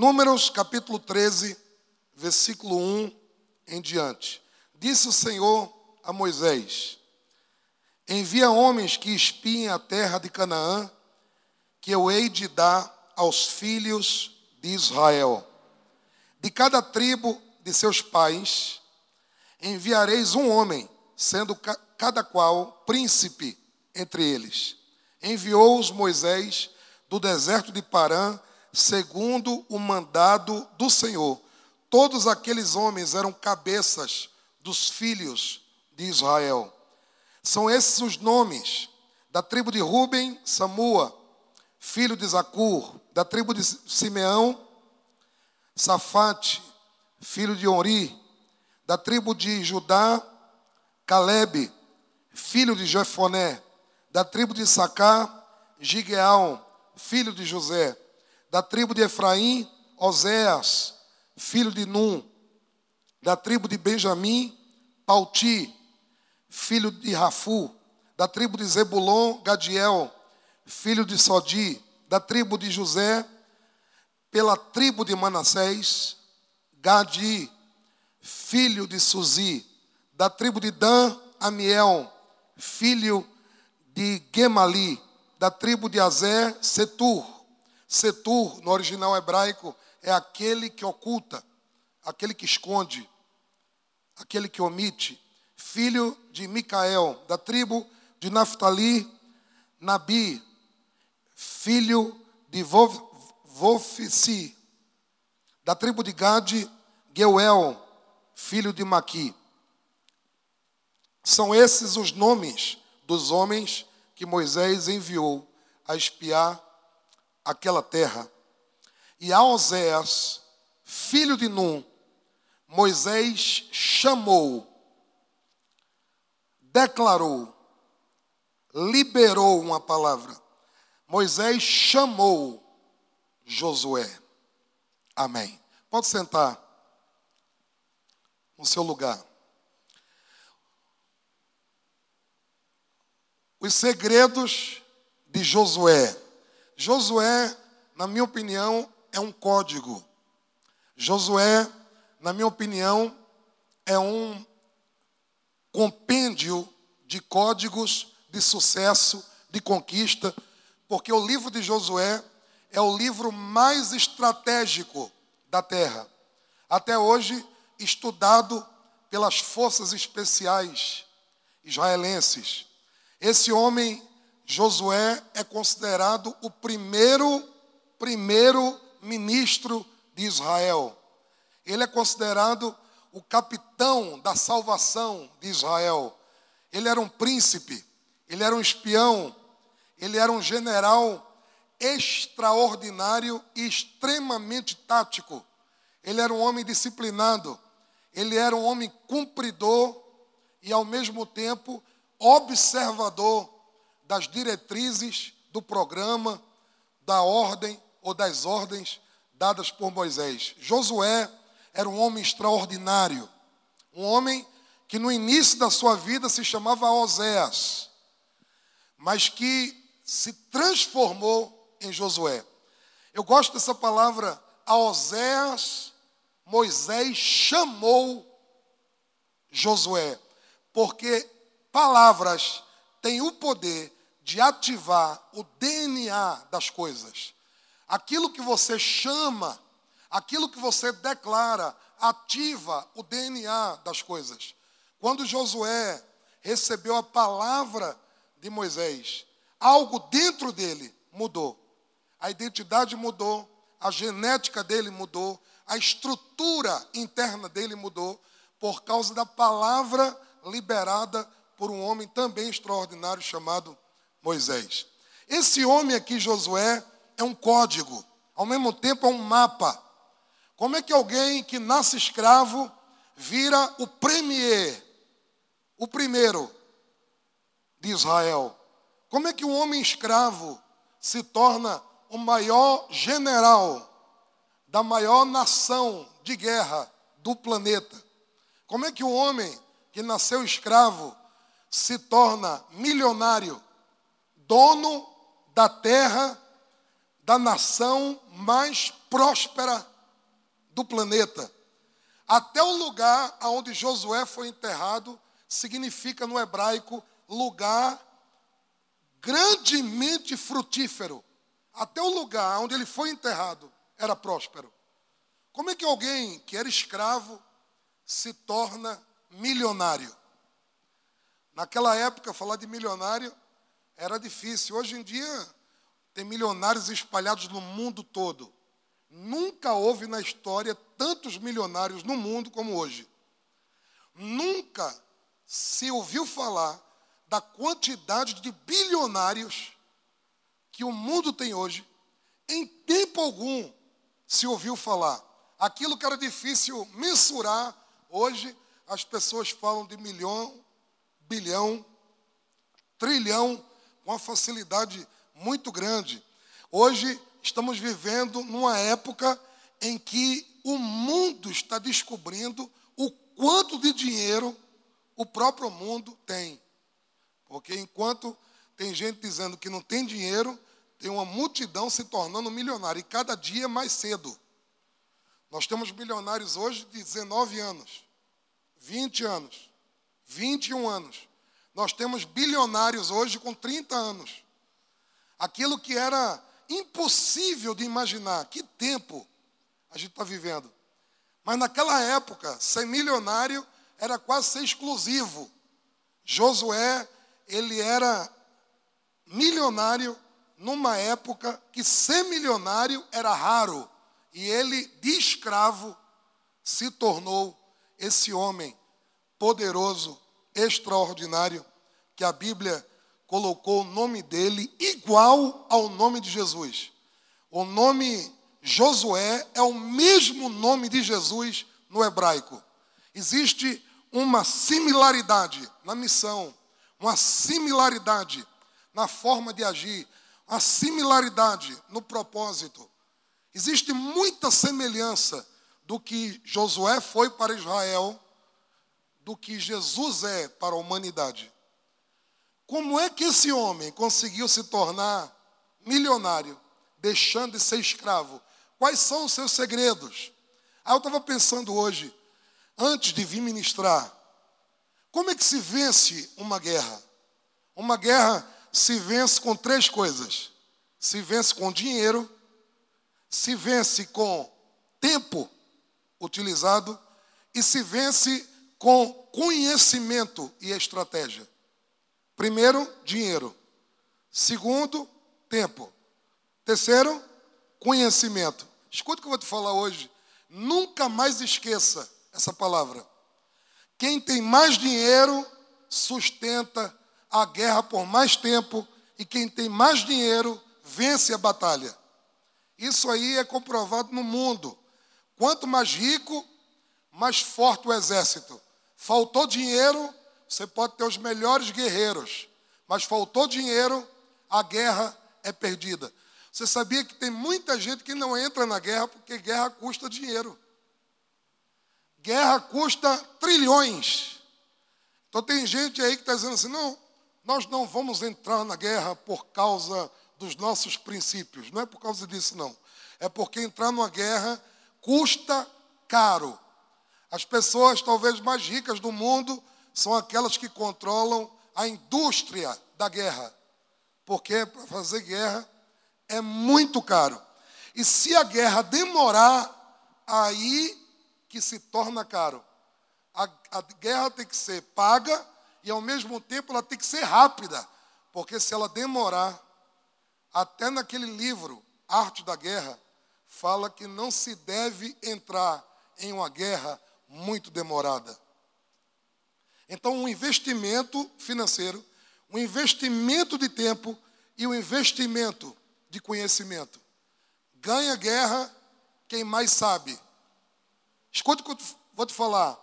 Números capítulo 13, versículo 1 em diante. Disse o Senhor a Moisés: Envia homens que espiem a terra de Canaã, que eu hei de dar aos filhos de Israel. De cada tribo de seus pais enviareis um homem, sendo cada qual príncipe entre eles. Enviou-os Moisés do deserto de Parã, segundo o mandado do Senhor. Todos aqueles homens eram cabeças dos filhos de Israel. São esses os nomes da tribo de Ruben, Samua, filho de Zacur, da tribo de Simeão, Safate, filho de Ori, da tribo de Judá, Caleb, filho de Jefoné, da tribo de Sacá, Gigeal, filho de José, da tribo de Efraim, Oséas, filho de Num, da tribo de Benjamim, Pauti, filho de Rafu, da tribo de Zebulon, Gadiel, filho de Sodi, da tribo de José, pela tribo de Manassés, Gadi, filho de Suzi, da tribo de Dan, Amiel, filho de Gemali, da tribo de Azé, Setur. Setur, no original hebraico, é aquele que oculta, aquele que esconde, aquele que omite. Filho de Micael, da tribo de Naphtali, Nabi, filho de Vofici, da tribo de Gade, Geuel, filho de Maqui. São esses os nomes dos homens que Moisés enviou a espiar aquela terra. E a Oséias, filho de Num, Moisés chamou, declarou, liberou uma palavra. Moisés chamou Josué. Amém. Pode sentar no seu lugar. Os segredos de Josué. Josué, na minha opinião, é um código. Josué, na minha opinião, é um compêndio de códigos de sucesso, de conquista porque o livro de Josué é o livro mais estratégico da terra. Até hoje, estudado pelas forças especiais israelenses. Esse homem, Josué, é considerado o primeiro, primeiro ministro de Israel. Ele é considerado o capitão da salvação de Israel. Ele era um príncipe, ele era um espião, ele era um general extraordinário e extremamente tático. Ele era um homem disciplinado. Ele era um homem cumpridor e, ao mesmo tempo, observador das diretrizes do programa, da ordem ou das ordens dadas por Moisés. Josué era um homem extraordinário, um homem que no início da sua vida se chamava Oséias, mas que se transformou em Josué. Eu gosto dessa palavra, a Oséias, Moisés chamou Josué, porque palavras têm o poder de ativar o DNA das coisas. Aquilo que você chama, aquilo que você declara, ativa o DNA das coisas. Quando Josué recebeu a palavra de Moisés, algo dentro dele mudou. A identidade mudou, a genética dele mudou, a estrutura interna dele mudou, por causa da palavra liberada por um homem também extraordinário chamado Moisés. Esse homem aqui, Josué, é um código, ao mesmo tempo é um mapa. Como é que alguém que nasce escravo vira o premier, o primeiro de Israel? Como é que um homem escravo se torna o maior general da maior nação de guerra do planeta? Como é que um homem que nasceu escravo se torna milionário, dono da terra, da nação mais próspera do planeta. Até o lugar onde Josué foi enterrado significa no hebraico lugar grandemente frutífero. Até o lugar onde ele foi enterrado era próspero. Como é que alguém que era escravo se torna milionário? Naquela época, falar de milionário era difícil. Hoje em dia, tem milionários espalhados no mundo todo. Nunca houve na história tantos milionários no mundo como hoje. Nunca se ouviu falar da quantidade de bilionários que o mundo tem hoje. Em tempo algum se ouviu falar. Aquilo que era difícil mensurar, hoje as pessoas falam de milhão, bilhão, trilhão, uma facilidade muito grande. Hoje estamos vivendo numa época em que o mundo está descobrindo o quanto de dinheiro o próprio mundo tem. Porque enquanto tem gente dizendo que não tem dinheiro, tem uma multidão se tornando milionária, e cada dia mais cedo. Nós temos milionários hoje de 19 anos, 20 anos, 21 anos. Nós temos bilionários hoje com 30 anos. Aquilo que era impossível de imaginar. Que tempo a gente está vivendo. Mas naquela época, ser milionário era quase ser exclusivo. Josué, ele era milionário numa época que ser milionário era raro. E ele, de escravo, se tornou esse homem poderoso, extraordinário, que a Bíblia colocou o nome dele igual ao nome de Jesus. O nome Josué é o mesmo nome de Jesus no hebraico. Existe uma similaridade na missão, uma similaridade na forma de agir, uma similaridade no propósito. Existe muita semelhança do que Josué foi para Israel, do que Jesus é para a humanidade. Como é que esse homem conseguiu se tornar milionário, deixando de ser escravo? Quais são os seus segredos? Aí eu estava pensando hoje, antes de vir ministrar, como é que se vence uma guerra? Uma guerra se vence com três coisas: se vence com dinheiro, se vence com tempo utilizado e se vence com conhecimento e estratégia. Primeiro, dinheiro. Segundo, tempo. Terceiro, conhecimento. Escuta o que eu vou te falar hoje. Nunca mais esqueça essa palavra. Quem tem mais dinheiro sustenta a guerra por mais tempo e quem tem mais dinheiro vence a batalha. Isso aí é comprovado no mundo. Quanto mais rico, mais forte o exército. Faltou dinheiro, você pode ter os melhores guerreiros, mas faltou dinheiro, a guerra é perdida. Você sabia que tem muita gente que não entra na guerra porque guerra custa dinheiro. Guerra custa trilhões. Então tem gente aí que está dizendo assim: não, nós não vamos entrar na guerra por causa dos nossos princípios. Não é por causa disso, não. É porque entrar numa guerra custa caro. As pessoas talvez mais ricas do mundo são aquelas que controlam a indústria da guerra. Porque para fazer guerra é muito caro. E se a guerra demorar, aí que se torna caro. A, a guerra tem que ser paga e ao mesmo tempo ela tem que ser rápida. Porque se ela demorar, até naquele livro, Arte da Guerra, fala que não se deve entrar em uma guerra muito demorada. Então, um investimento financeiro, um investimento de tempo e um investimento de conhecimento. Ganha guerra quem mais sabe. Escuta o que eu vou te falar.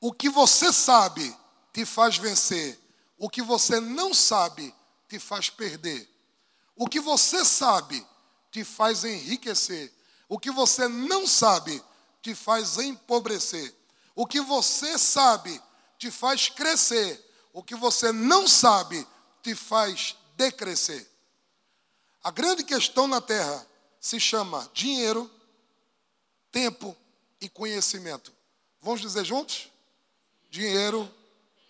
O que você sabe te faz vencer. O que você não sabe te faz perder. O que você sabe te faz enriquecer. O que você não sabe te faz empobrecer. O que você sabe te faz crescer. O que você não sabe te faz decrescer. A grande questão na terra se chama dinheiro, tempo e conhecimento. Vamos dizer juntos? Dinheiro,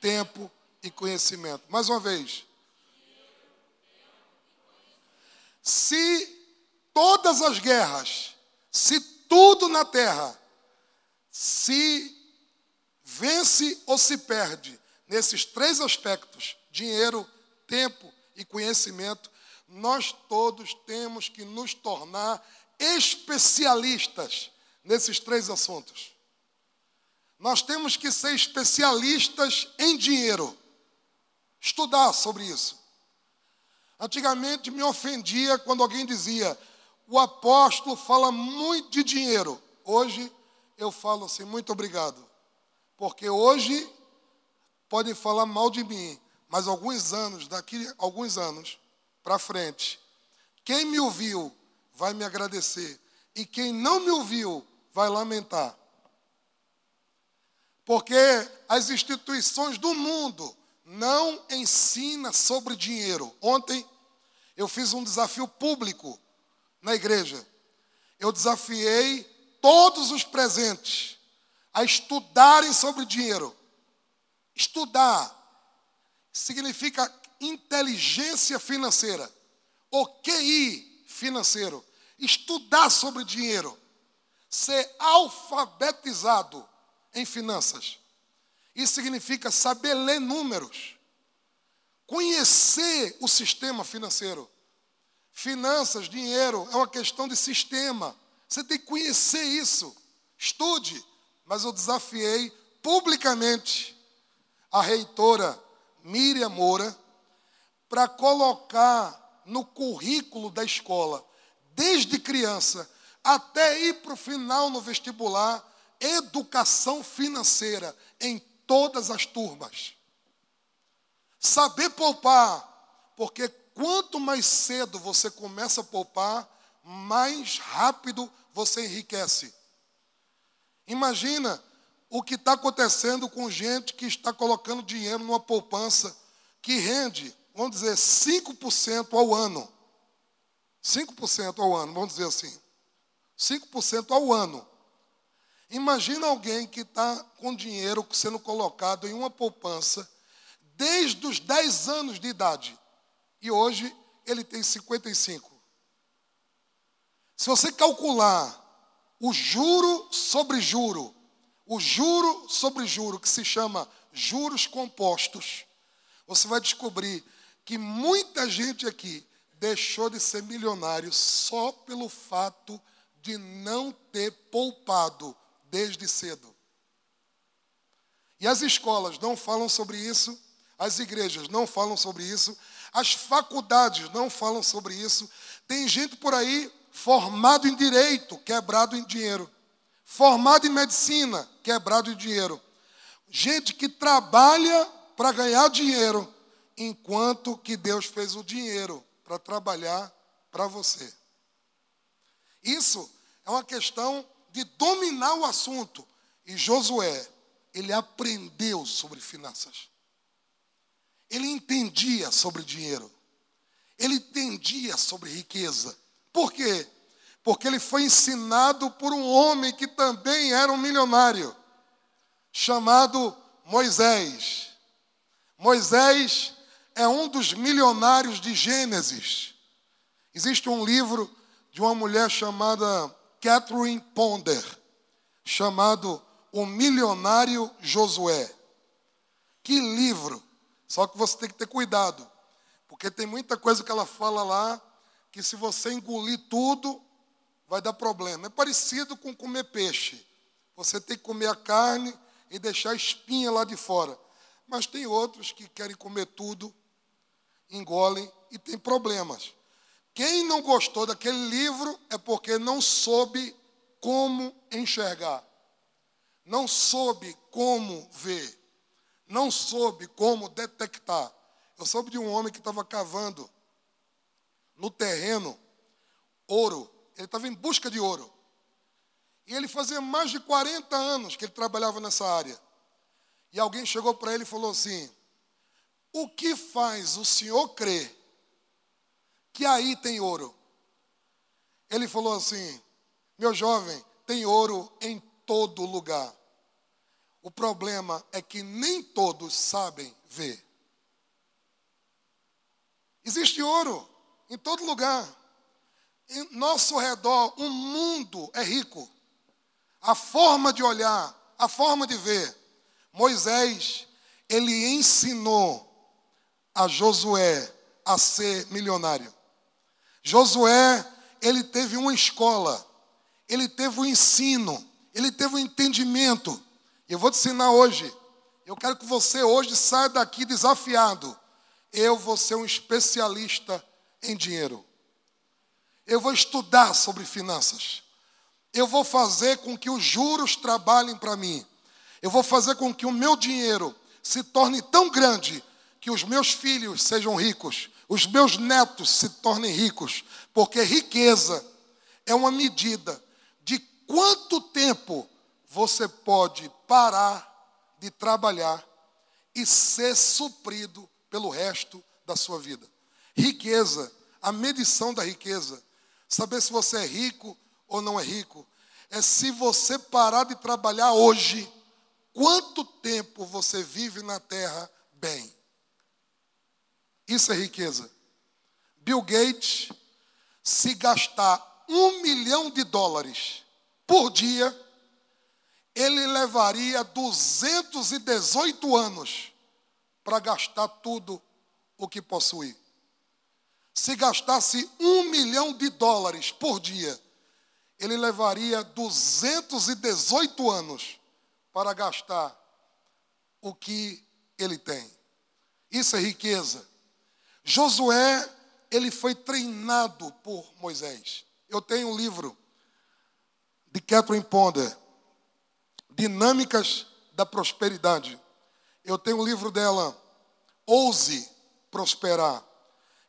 tempo e conhecimento. Mais uma vez. Se todas as guerras, se tudo na terra se vence ou se perde nesses três aspectos, dinheiro, tempo e conhecimento, nós todos temos que nos tornar especialistas nesses três assuntos. Nós temos que ser especialistas em dinheiro, estudar sobre isso. Antigamente me ofendia quando alguém dizia: o apóstolo fala muito de dinheiro. Hoje eu falo assim: muito obrigado. Porque hoje podem falar mal de mim, mas alguns anos, daqui alguns anos para frente, quem me ouviu vai me agradecer e quem não me ouviu vai lamentar. Porque as instituições do mundo não ensinam sobre dinheiro. Ontem eu fiz um desafio público na igreja. Eu desafiei todos os presentes a estudarem sobre dinheiro. Estudar significa inteligência financeira, o QI financeiro. Estudar sobre dinheiro, ser alfabetizado em finanças. Isso significa saber ler números, conhecer o sistema financeiro. Finanças, dinheiro, é uma questão de sistema. Você tem que conhecer isso. Estude. Mas eu desafiei publicamente a reitora Miriam Moura para colocar no currículo da escola, desde criança até ir para o final no vestibular, educação financeira em todas as turmas. Saber poupar, porque quanto mais cedo você começa a poupar, mais rápido você enriquece. Imagina o que está acontecendo com gente que está colocando dinheiro numa poupança que rende, vamos dizer, 5% ao ano. 5% ao ano, vamos dizer assim. 5% ao ano. Imagina alguém que está com dinheiro sendo colocado em uma poupança desde os 10 anos de idade. E hoje ele tem 55. Se você calcular o juro sobre juro, o juro sobre juro, que se chama juros compostos, você vai descobrir que muita gente aqui deixou de ser milionário só pelo fato de não ter poupado desde cedo. E as escolas não falam sobre isso, as igrejas não falam sobre isso, as faculdades não falam sobre isso. Tem gente por aí formado em direito, quebrado em dinheiro formado em medicina, quebrado de dinheiro. Gente que trabalha para ganhar dinheiro, enquanto que Deus fez o dinheiro para trabalhar para você. Isso é uma questão de dominar o assunto. E Josué, ele aprendeu sobre finanças. Ele entendia sobre dinheiro. Ele entendia sobre riqueza. Por quê? porque ele foi ensinado por um homem que também era um milionário, chamado Moisés. Moisés é um dos milionários de Gênesis. Existe um livro de uma mulher chamada Catherine Ponder, chamado O Milionário Josué. Que livro! Só que você tem que ter cuidado, porque tem muita coisa que ela fala lá que se você engolir tudo, vai dar problema. É parecido com comer peixe. Você tem que comer a carne e deixar a espinha lá de fora. Mas tem outros que querem comer tudo, engolem e tem problemas. Quem não gostou daquele livro é porque não soube como enxergar, não soube como ver, não soube como detectar. Eu soube de um homem que estava cavando no terreno ouro ele estava em busca de ouro. E ele fazia mais de 40 anos que ele trabalhava nessa área. E alguém chegou para ele e falou assim: O que faz o senhor crer que aí tem ouro? Ele falou assim: Meu jovem, tem ouro em todo lugar. O problema é que nem todos sabem ver. Existe ouro em todo lugar. Em nosso redor, o mundo é rico. A forma de olhar, a forma de ver. Moisés, ele ensinou a Josué a ser milionário. Josué, ele teve uma escola, ele teve um ensino, ele teve um entendimento. Eu vou te ensinar hoje. Eu quero que você hoje saia daqui desafiado eu vou ser um especialista em dinheiro. Eu vou estudar sobre finanças. Eu vou fazer com que os juros trabalhem para mim. Eu vou fazer com que o meu dinheiro se torne tão grande que os meus filhos sejam ricos, os meus netos se tornem ricos, porque riqueza é uma medida de quanto tempo você pode parar de trabalhar e ser suprido pelo resto da sua vida. Riqueza, a medição da riqueza, saber se você é rico ou não é rico, é se você parar de trabalhar hoje, quanto tempo você vive na terra bem. Isso é riqueza. Bill Gates, se gastar um milhão de dólares por dia, ele levaria 218 anos para gastar tudo o que possui. Se gastasse um milhão de dólares por dia, ele levaria 218 anos para gastar o que ele tem. Isso é riqueza. Josué, ele foi treinado por Moisés. Eu tenho um livro de Catherine Ponder, Dinâmicas da Prosperidade. Eu tenho um livro dela, Ouse Prosperar.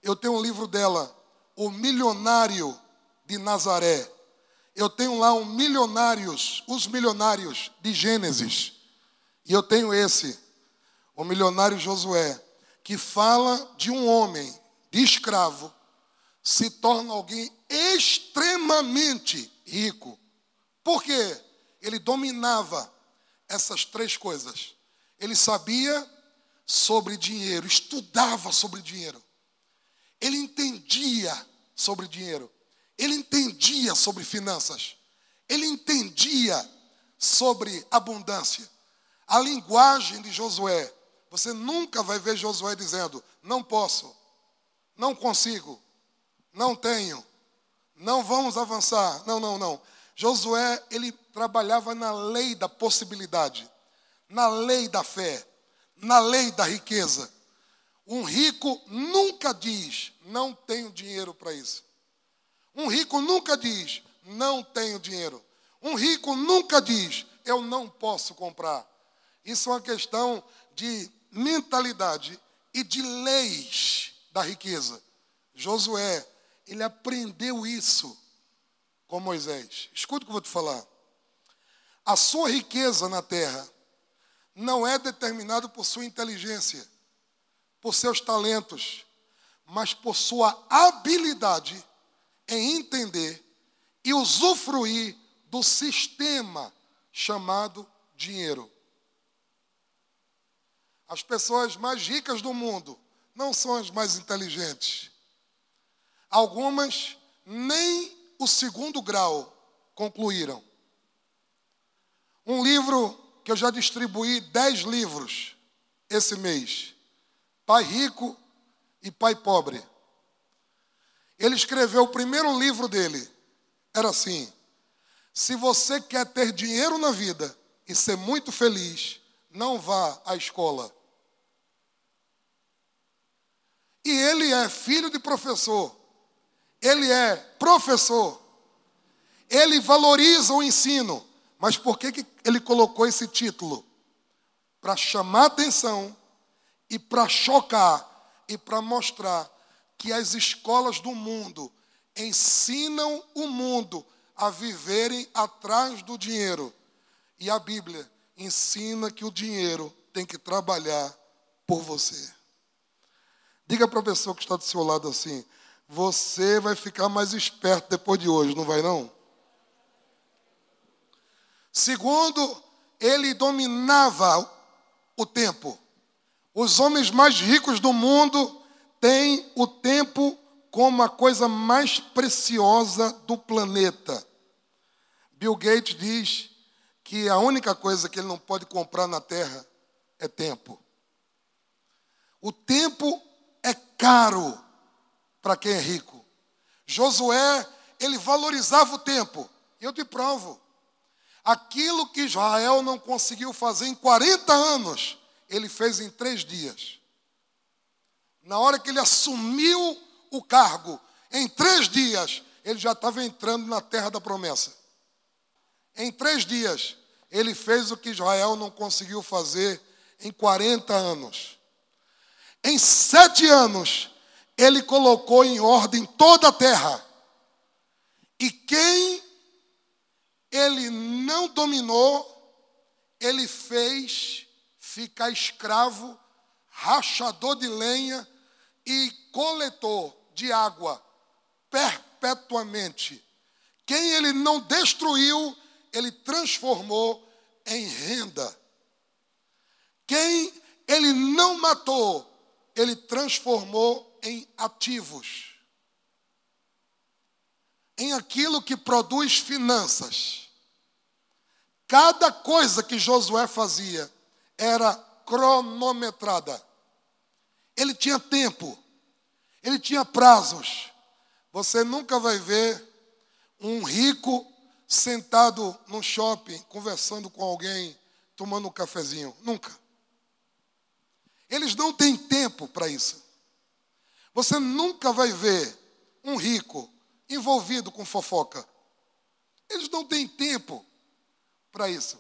Eu tenho um livro dela, O Milionário de Nazaré. Eu tenho lá um Milionários, Os Milionários de Gênesis. E eu tenho esse, o Milionário Josué, que fala de um homem de escravo se torna alguém extremamente rico. Por quê? Ele dominava essas três coisas. Ele sabia sobre dinheiro, estudava sobre dinheiro. Ele entendia sobre dinheiro. Ele entendia sobre finanças. Ele entendia sobre abundância. A linguagem de Josué. Você nunca vai ver Josué dizendo: não posso, não consigo, não tenho, não vamos avançar. Não, não, não. Josué, ele trabalhava na lei da possibilidade na lei da fé, na lei da riqueza. Um rico nunca diz, não tenho dinheiro para isso. Um rico nunca diz, não tenho dinheiro. Um rico nunca diz, eu não posso comprar. Isso é uma questão de mentalidade e de leis da riqueza. Josué, ele aprendeu isso com Moisés. Escuta o que eu vou te falar. A sua riqueza na terra não é determinado por sua inteligência, por seus talentos, mas por sua habilidade em entender e usufruir do sistema chamado dinheiro. As pessoas mais ricas do mundo não são as mais inteligentes. Algumas nem o segundo grau concluíram. Um livro que eu já distribuí dez livros esse mês. Pai Rico e Pai Pobre. Ele escreveu o primeiro livro dele. Era assim: se você quer ter dinheiro na vida e ser muito feliz, não vá à escola. E ele é filho de professor. Ele é professor. Ele valoriza o ensino. Mas por que, que ele colocou esse título? Para chamar atenção e para chocar e para mostrar que as escolas do mundo ensinam o mundo a viverem atrás do dinheiro. E a Bíblia ensina que o dinheiro tem que trabalhar por você. Diga para a pessoa que está do seu lado assim: Você vai ficar mais esperto depois de hoje, não vai não? Segundo, ele dominava o tempo. Os homens mais ricos do mundo têm o tempo como a coisa mais preciosa do planeta. Bill Gates diz que a única coisa que ele não pode comprar na terra é tempo. O tempo é caro para quem é rico. Josué, ele valorizava o tempo. Eu te provo. Aquilo que Israel não conseguiu fazer em 40 anos, ele fez em três dias. Na hora que ele assumiu o cargo, em três dias, ele já estava entrando na terra da promessa. Em três dias, ele fez o que Israel não conseguiu fazer em 40 anos. Em sete anos, ele colocou em ordem toda a terra. E quem ele não dominou, ele fez ficar escravo, rachador de lenha e coletor de água perpetuamente. Quem ele não destruiu, ele transformou em renda. Quem ele não matou, ele transformou em ativos. Em aquilo que produz finanças. Cada coisa que Josué fazia era cronometrada. Ele tinha tempo, ele tinha prazos. Você nunca vai ver um rico sentado no shopping, conversando com alguém, tomando um cafezinho. Nunca. Eles não têm tempo para isso. Você nunca vai ver um rico envolvido com fofoca. Eles não têm tempo para isso.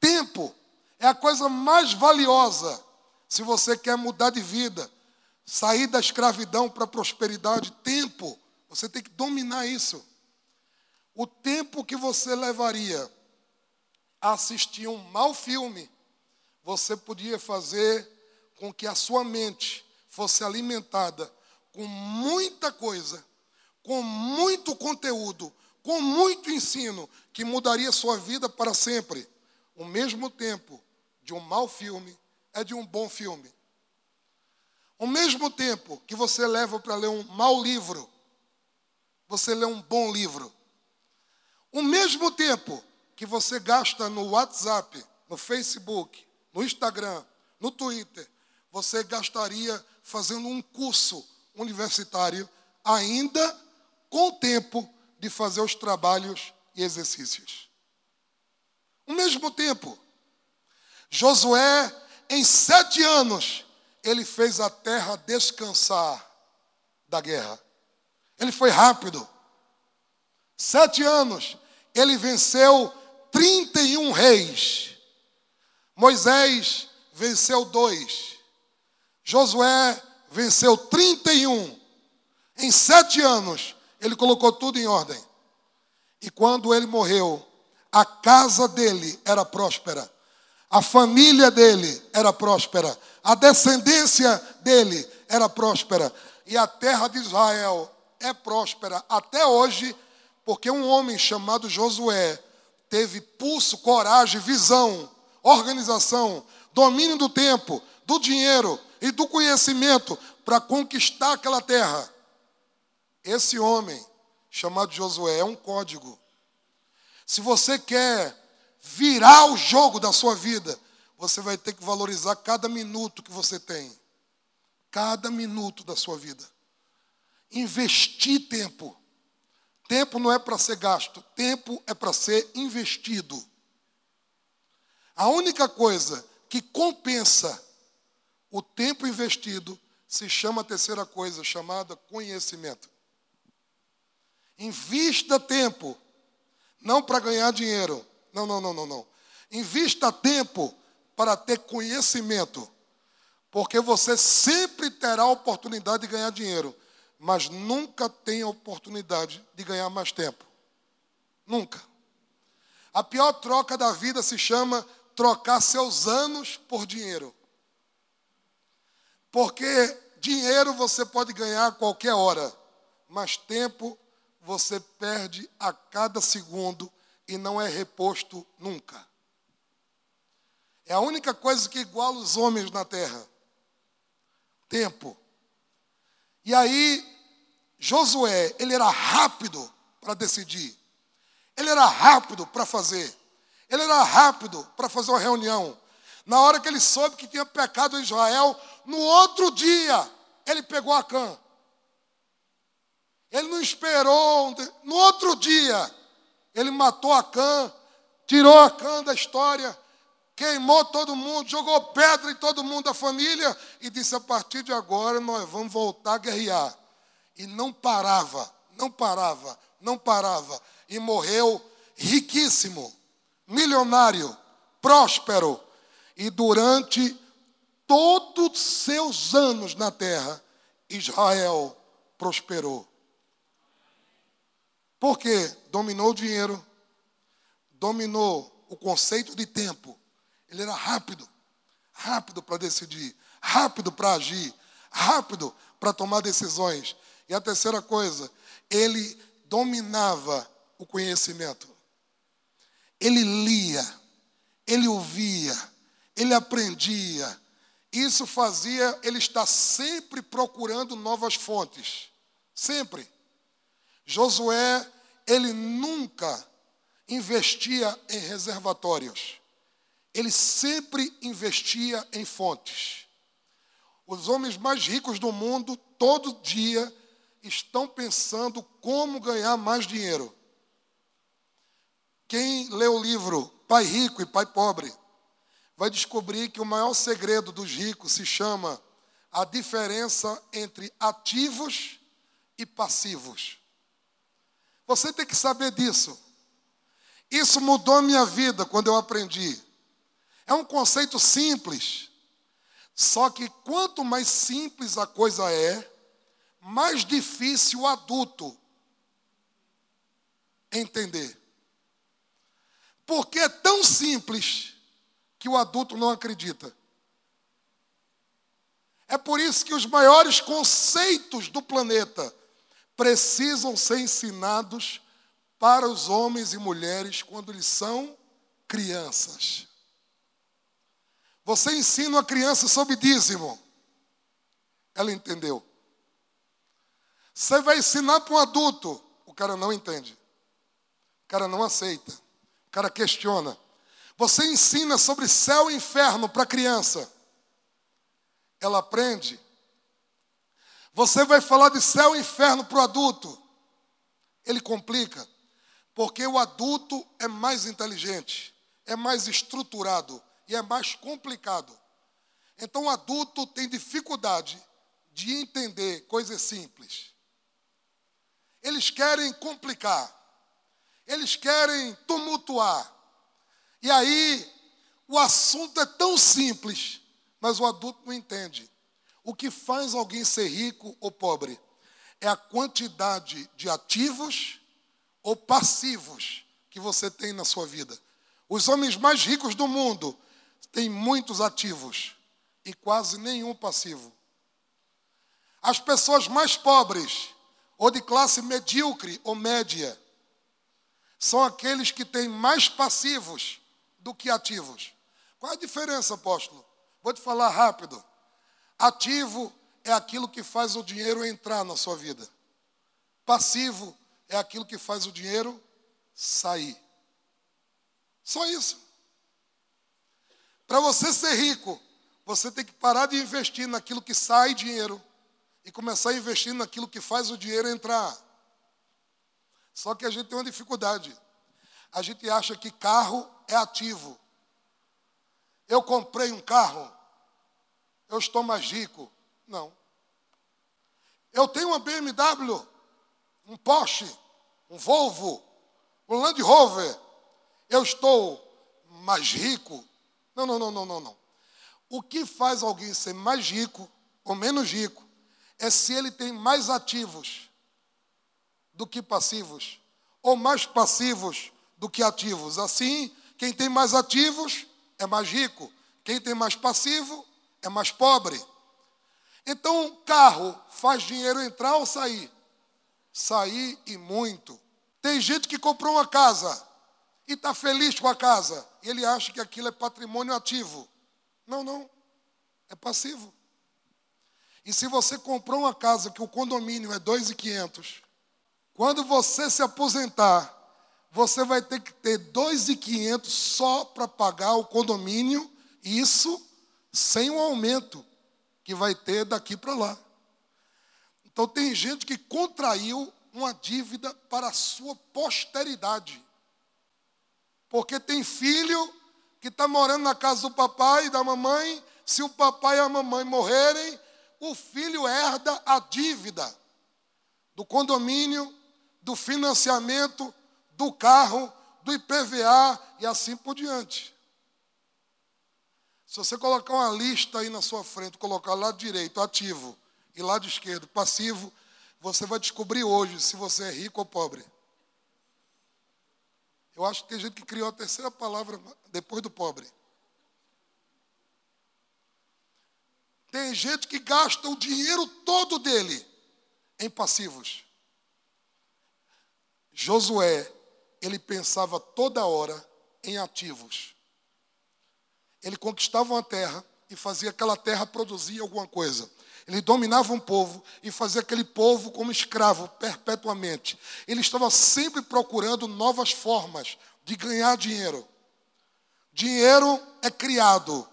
Tempo é a coisa mais valiosa se você quer mudar de vida, sair da escravidão para a prosperidade. Tempo, você tem que dominar isso. O tempo que você levaria a assistir um mau filme, você podia fazer com que a sua mente fosse alimentada com muita coisa, com muito conteúdo, com muito ensino que mudaria sua vida para sempre. O mesmo tempo de um mau filme é de um bom filme. O mesmo tempo que você leva para ler um mau livro, você lê um bom livro. O mesmo tempo que você gasta no WhatsApp, no Facebook, no Instagram, no Twitter, você gastaria fazendo um curso universitário, ainda com tempo de fazer os trabalhos e exercícios. O mesmo tempo, Josué, em sete anos, ele fez a terra descansar da guerra. Ele foi rápido. Sete anos, ele venceu 31 reis. Moisés venceu dois. Josué venceu 31. Em sete anos, ele colocou tudo em ordem. E quando ele morreu, a casa dele era próspera, a família dele era próspera, a descendência dele era próspera, e a terra de Israel é próspera até hoje porque um homem chamado Josué teve pulso, coragem, visão, organização, domínio do tempo, do dinheiro e do conhecimento para conquistar aquela terra. Esse homem, chamado Josué, é um código. Se você quer virar o jogo da sua vida, você vai ter que valorizar cada minuto que você tem. Cada minuto da sua vida. Investir tempo. Tempo não é para ser gasto, tempo é para ser investido. A única coisa que compensa o tempo investido se chama a terceira coisa, chamada conhecimento. Invista tempo, não para ganhar dinheiro. Não, não, não, não, não. Invista tempo para ter conhecimento. Porque você sempre terá a oportunidade de ganhar dinheiro mas nunca tem a oportunidade de ganhar mais tempo. Nunca. A pior troca da vida se chama trocar seus anos por dinheiro. Porque dinheiro você pode ganhar a qualquer hora. mais tempo você perde a cada segundo e não é reposto nunca. É a única coisa que iguala os homens na terra. Tempo. E aí, Josué, ele era rápido para decidir. Ele era rápido para fazer. Ele era rápido para fazer uma reunião. Na hora que ele soube que tinha pecado em Israel, no outro dia, ele pegou a cã. Ele não esperou. No outro dia, ele matou a cã, tirou a cã da história, queimou todo mundo, jogou pedra em todo mundo da família e disse: a partir de agora nós vamos voltar a guerrear. E não parava, não parava, não parava. E morreu riquíssimo, milionário, próspero. E durante todos os seus anos na terra, Israel prosperou. Por quê? Dominou o dinheiro, dominou o conceito de tempo. Ele era rápido, rápido para decidir, rápido para agir, rápido para tomar decisões. E a terceira coisa, ele dominava o conhecimento. Ele lia, ele ouvia, ele aprendia. Isso fazia ele estar sempre procurando novas fontes. Sempre. Josué, ele nunca investia em reservatórios. Ele sempre investia em fontes. Os homens mais ricos do mundo, todo dia, estão pensando como ganhar mais dinheiro. Quem lê o livro Pai Rico e Pai Pobre vai descobrir que o maior segredo dos ricos se chama a diferença entre ativos e passivos. Você tem que saber disso. Isso mudou a minha vida quando eu aprendi. É um conceito simples. Só que quanto mais simples a coisa é, mais difícil o adulto entender. Porque é tão simples que o adulto não acredita. É por isso que os maiores conceitos do planeta precisam ser ensinados para os homens e mulheres quando eles são crianças. Você ensina uma criança sobre dízimo, ela entendeu. Você vai ensinar para um adulto, o cara não entende, o cara não aceita, o cara questiona. Você ensina sobre céu e inferno para a criança, ela aprende, você vai falar de céu e inferno para o adulto. Ele complica, porque o adulto é mais inteligente, é mais estruturado e é mais complicado. Então o adulto tem dificuldade de entender coisas simples. Eles querem complicar, eles querem tumultuar. E aí o assunto é tão simples, mas o adulto não entende. O que faz alguém ser rico ou pobre é a quantidade de ativos ou passivos que você tem na sua vida. Os homens mais ricos do mundo têm muitos ativos e quase nenhum passivo. As pessoas mais pobres, ou de classe medíocre ou média, são aqueles que têm mais passivos do que ativos. Qual a diferença, apóstolo? Vou te falar rápido. Ativo é aquilo que faz o dinheiro entrar na sua vida. Passivo é aquilo que faz o dinheiro sair. Só isso. Para você ser rico, você tem que parar de investir naquilo que sai dinheiro e começar a investir naquilo que faz o dinheiro entrar. Só que a gente tem uma dificuldade. A gente acha que carro é ativo. Eu comprei um carro, eu estou mais rico. Não. Eu tenho uma BMW, um Porsche, um Volvo, um Land Rover. Eu estou mais rico. Não, não, não, não, não, não. O que faz alguém ser mais rico ou menos rico é se ele tem mais ativos do que passivos, ou mais passivos do que ativos. Assim, quem tem mais ativos é mais rico, quem tem mais passivo é mais pobre. Então, carro faz dinheiro entrar ou sair? sair e muito. Tem gente que comprou uma casa e está feliz com a casa. Ele acha que aquilo é patrimônio ativo. Não, não. É passivo. E se você comprou uma casa que o condomínio é 2.500, quando você se aposentar, você vai ter que ter 2.500 só para pagar o condomínio, isso sem o aumento que vai ter daqui para lá. Então tem gente que contraiu uma dívida para a sua posteridade. Porque tem filho que está morando na casa do papai e da mamãe, se o papai e a mamãe morrerem, o filho herda a dívida do condomínio, do financiamento, do carro, do IPVA e assim por diante. Se você colocar uma lista aí na sua frente, colocar lado direito ativo e lado esquerdo passivo, você vai descobrir hoje se você é rico ou pobre. Eu acho que tem gente que criou a terceira palavra depois do pobre. Tem gente que gasta o dinheiro todo dele em passivos. Josué, ele pensava toda hora em ativos. Ele conquistava uma terra e fazia aquela terra produzir alguma coisa. Ele dominava um povo e fazia aquele povo como escravo perpetuamente. Ele estava sempre procurando novas formas de ganhar dinheiro. Dinheiro é criado,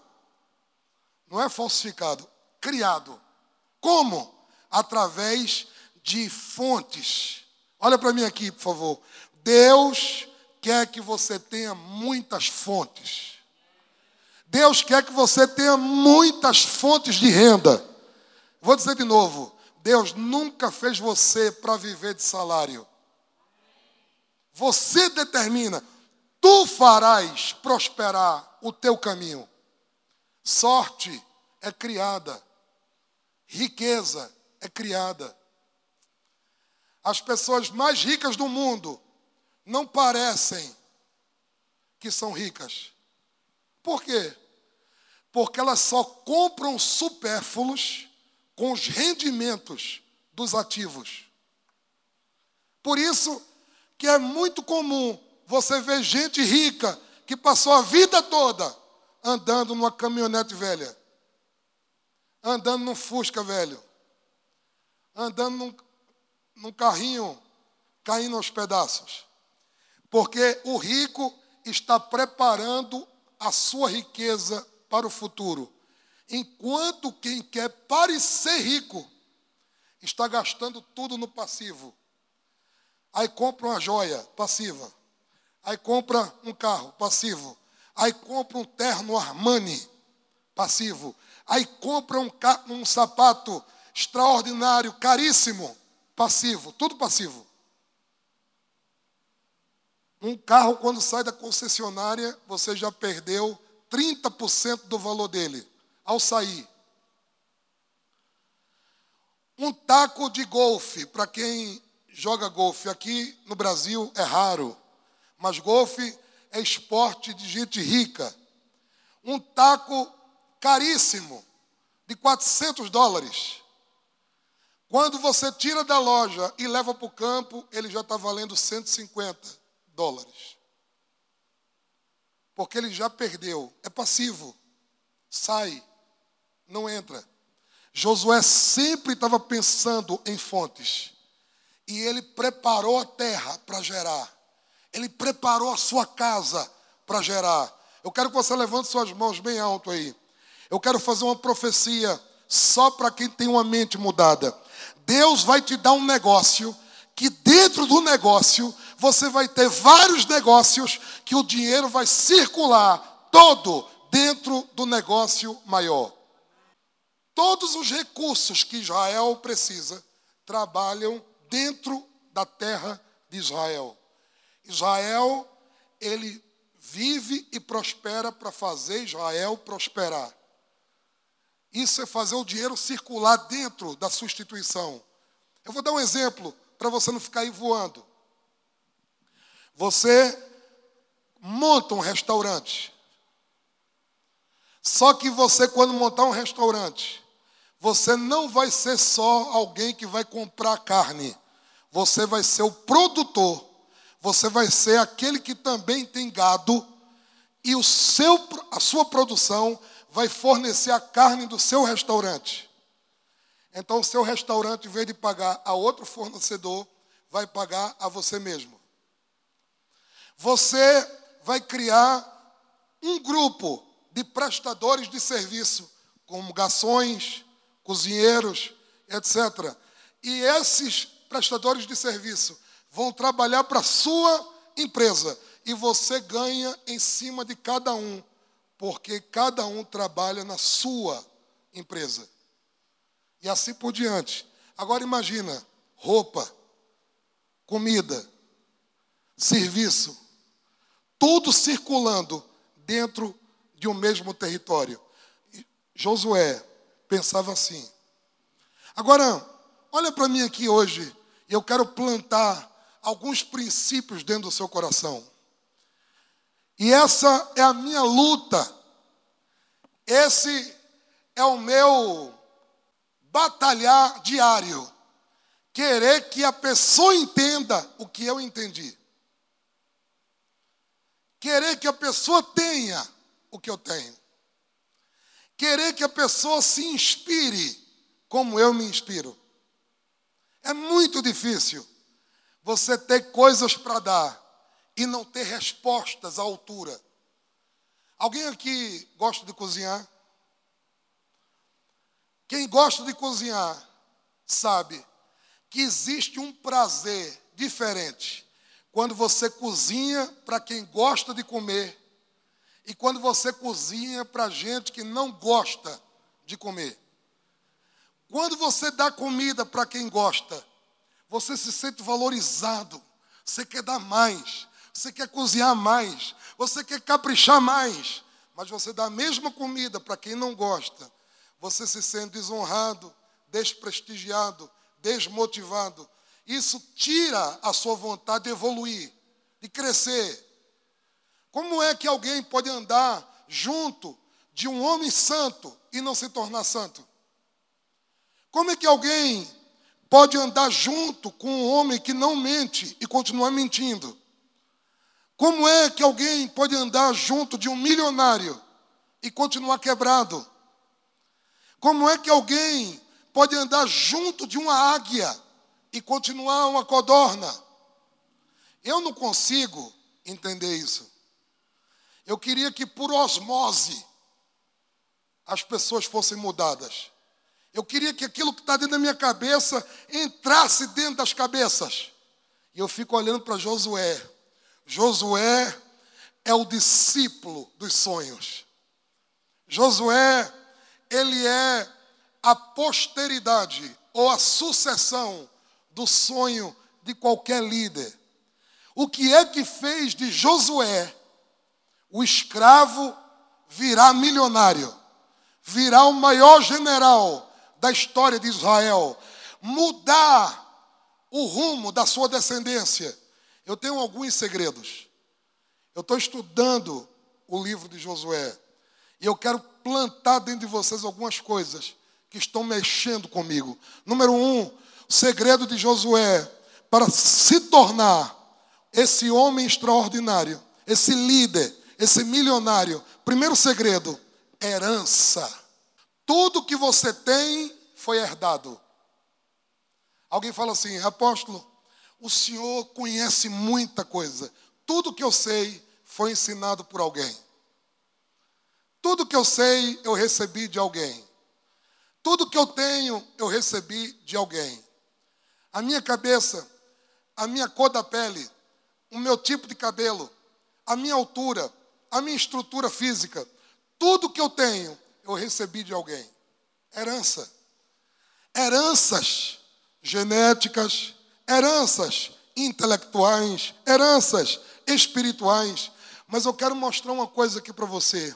não é falsificado, criado. Como? Através de fontes. Olha para mim aqui, por favor. Deus quer que você tenha muitas fontes. Deus quer que você tenha muitas fontes de renda. Vou dizer de novo: Deus nunca fez você para viver de salário. Você determina, tu farás prosperar o teu caminho. Sorte é criada, riqueza é criada. As pessoas mais ricas do mundo não parecem que são ricas. Por quê? Porque elas só compram supérfluos com os rendimentos dos ativos. Por isso que é muito comum você ver gente rica que passou a vida toda andando numa caminhonete velha, andando num Fusca velho, andando num, num carrinho caindo aos pedaços. Porque o rico está preparando a sua riqueza para o futuro. Enquanto quem quer parecer rico está gastando tudo no passivo. Aí compra uma joia passiva. Aí compra um carro passivo. Aí compra um terno Armani passivo. Aí compra um, um sapato extraordinário, caríssimo, passivo. Tudo passivo. Um carro, quando sai da concessionária, você já perdeu 30% do valor dele ao sair. Um taco de golfe, para quem joga golfe aqui no Brasil é raro, mas golfe é esporte de gente rica. Um taco caríssimo, de 400 dólares. Quando você tira da loja e leva para o campo, ele já está valendo 150 dólares. Porque ele já perdeu, é passivo, sai não entra. Josué sempre estava pensando em fontes. E ele preparou a terra para gerar. Ele preparou a sua casa para gerar. Eu quero que você levante suas mãos bem alto aí. Eu quero fazer uma profecia só para quem tem uma mente mudada. Deus vai te dar um negócio que dentro do negócio você vai ter vários negócios que o dinheiro vai circular todo dentro do negócio maior. Todos os recursos que Israel precisa trabalham dentro da terra de Israel. Israel, ele vive e prospera para fazer Israel prosperar. Isso é fazer o dinheiro circular dentro da sua instituição. Eu vou dar um exemplo para você não ficar aí voando. Você monta um restaurante. Só que você, quando montar um restaurante, você não vai ser só alguém que vai comprar carne. você vai ser o produtor, você vai ser aquele que também tem gado e o seu, a sua produção vai fornecer a carne do seu restaurante. Então, o seu restaurante, em vez de pagar a outro fornecedor, vai pagar a você mesmo. Você vai criar um grupo de prestadores de serviço, como garçons, cozinheiros, etc. E esses prestadores de serviço vão trabalhar para a sua empresa e você ganha em cima de cada um, porque cada um trabalha na sua empresa. E assim por diante. Agora imagina, roupa, comida, serviço, tudo circulando dentro de um mesmo território. Josué pensava assim. Agora, olha para mim aqui hoje, e eu quero plantar alguns princípios dentro do seu coração. E essa é a minha luta. Esse é o meu batalhar diário. Querer que a pessoa entenda o que eu entendi. Querer que a pessoa tenha o que eu tenho. Querer que a pessoa se inspire como eu me inspiro. É muito difícil você ter coisas para dar e não ter respostas à altura. Alguém aqui gosta de cozinhar? Quem gosta de cozinhar sabe que existe um prazer diferente quando você cozinha para quem gosta de comer e quando você cozinha para gente que não gosta de comer. Quando você dá comida para quem gosta, você se sente valorizado, você quer dar mais, você quer cozinhar mais, você quer caprichar mais, mas você dá a mesma comida para quem não gosta, você se sente desonrado, desprestigiado, desmotivado. Isso tira a sua vontade de evoluir, de crescer. Como é que alguém pode andar junto de um homem santo e não se tornar santo? Como é que alguém pode andar junto com um homem que não mente e continuar mentindo? Como é que alguém pode andar junto de um milionário e continuar quebrado? Como é que alguém pode andar junto de uma águia e continuar uma codorna? Eu não consigo entender isso. Eu queria que por osmose as pessoas fossem mudadas. Eu queria que aquilo que está dentro da minha cabeça entrasse dentro das cabeças. E eu fico olhando para Josué. Josué é o discípulo dos sonhos. Josué, ele é a posteridade ou a sucessão do sonho de qualquer líder. O que é que fez de Josué o escravo virá milionário, virá o maior general da história de Israel, mudar o rumo da sua descendência. Eu tenho alguns segredos. Eu estou estudando o livro de Josué e eu quero plantar dentro de vocês algumas coisas que estão mexendo comigo. Número um, o segredo de Josué para se tornar esse homem extraordinário, esse líder, esse milionário. Primeiro segredo, herança. Tudo que você tem foi herdado. Alguém fala assim, apóstolo, o senhor conhece muita coisa. Tudo que eu sei foi ensinado por alguém. Tudo que eu sei eu recebi de alguém. Tudo que eu tenho eu recebi de alguém. A minha cabeça, a minha cor da pele, o meu tipo de cabelo, a minha altura, a minha estrutura física, tudo que eu tenho eu recebi de alguém. Herança. Heranças genéticas, heranças intelectuais, heranças espirituais. Mas eu quero mostrar uma coisa aqui para você: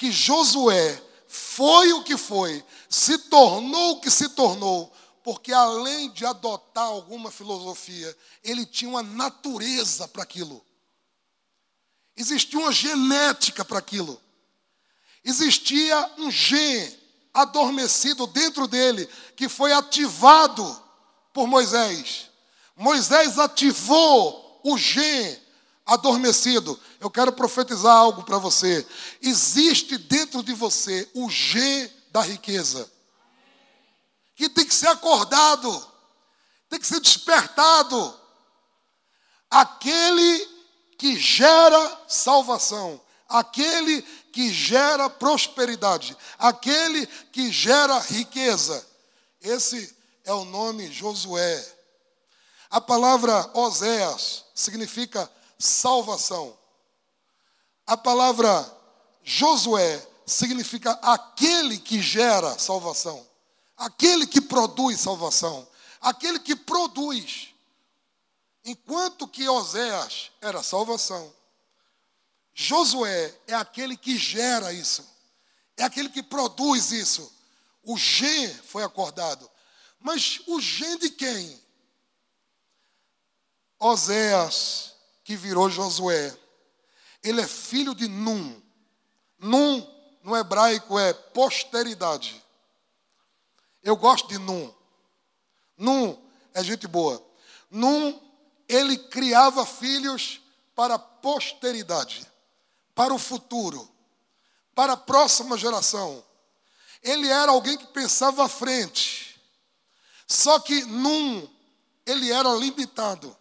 que Josué foi o que foi, se tornou o que se tornou, porque além de adotar alguma filosofia, ele tinha uma natureza para aquilo. Existia uma genética para aquilo. Existia um gene adormecido dentro dele, que foi ativado por Moisés. Moisés ativou o gen adormecido. Eu quero profetizar algo para você. Existe dentro de você o gen da riqueza, que tem que ser acordado, tem que ser despertado. Aquele que gera salvação, aquele que gera prosperidade, aquele que gera riqueza. Esse é o nome Josué. A palavra Oséias significa salvação. A palavra Josué significa aquele que gera salvação, aquele que produz salvação, aquele que produz. Enquanto que Oséias era salvação, Josué é aquele que gera isso, é aquele que produz isso. O gen foi acordado. Mas o gen de quem? Oséias, que virou Josué, ele é filho de Num. Num, no hebraico, é posteridade. Eu gosto de Num. Num é gente boa. Num, ele criava filhos para a posteridade, para o futuro, para a próxima geração. Ele era alguém que pensava à frente. Só que Num, ele era limitado.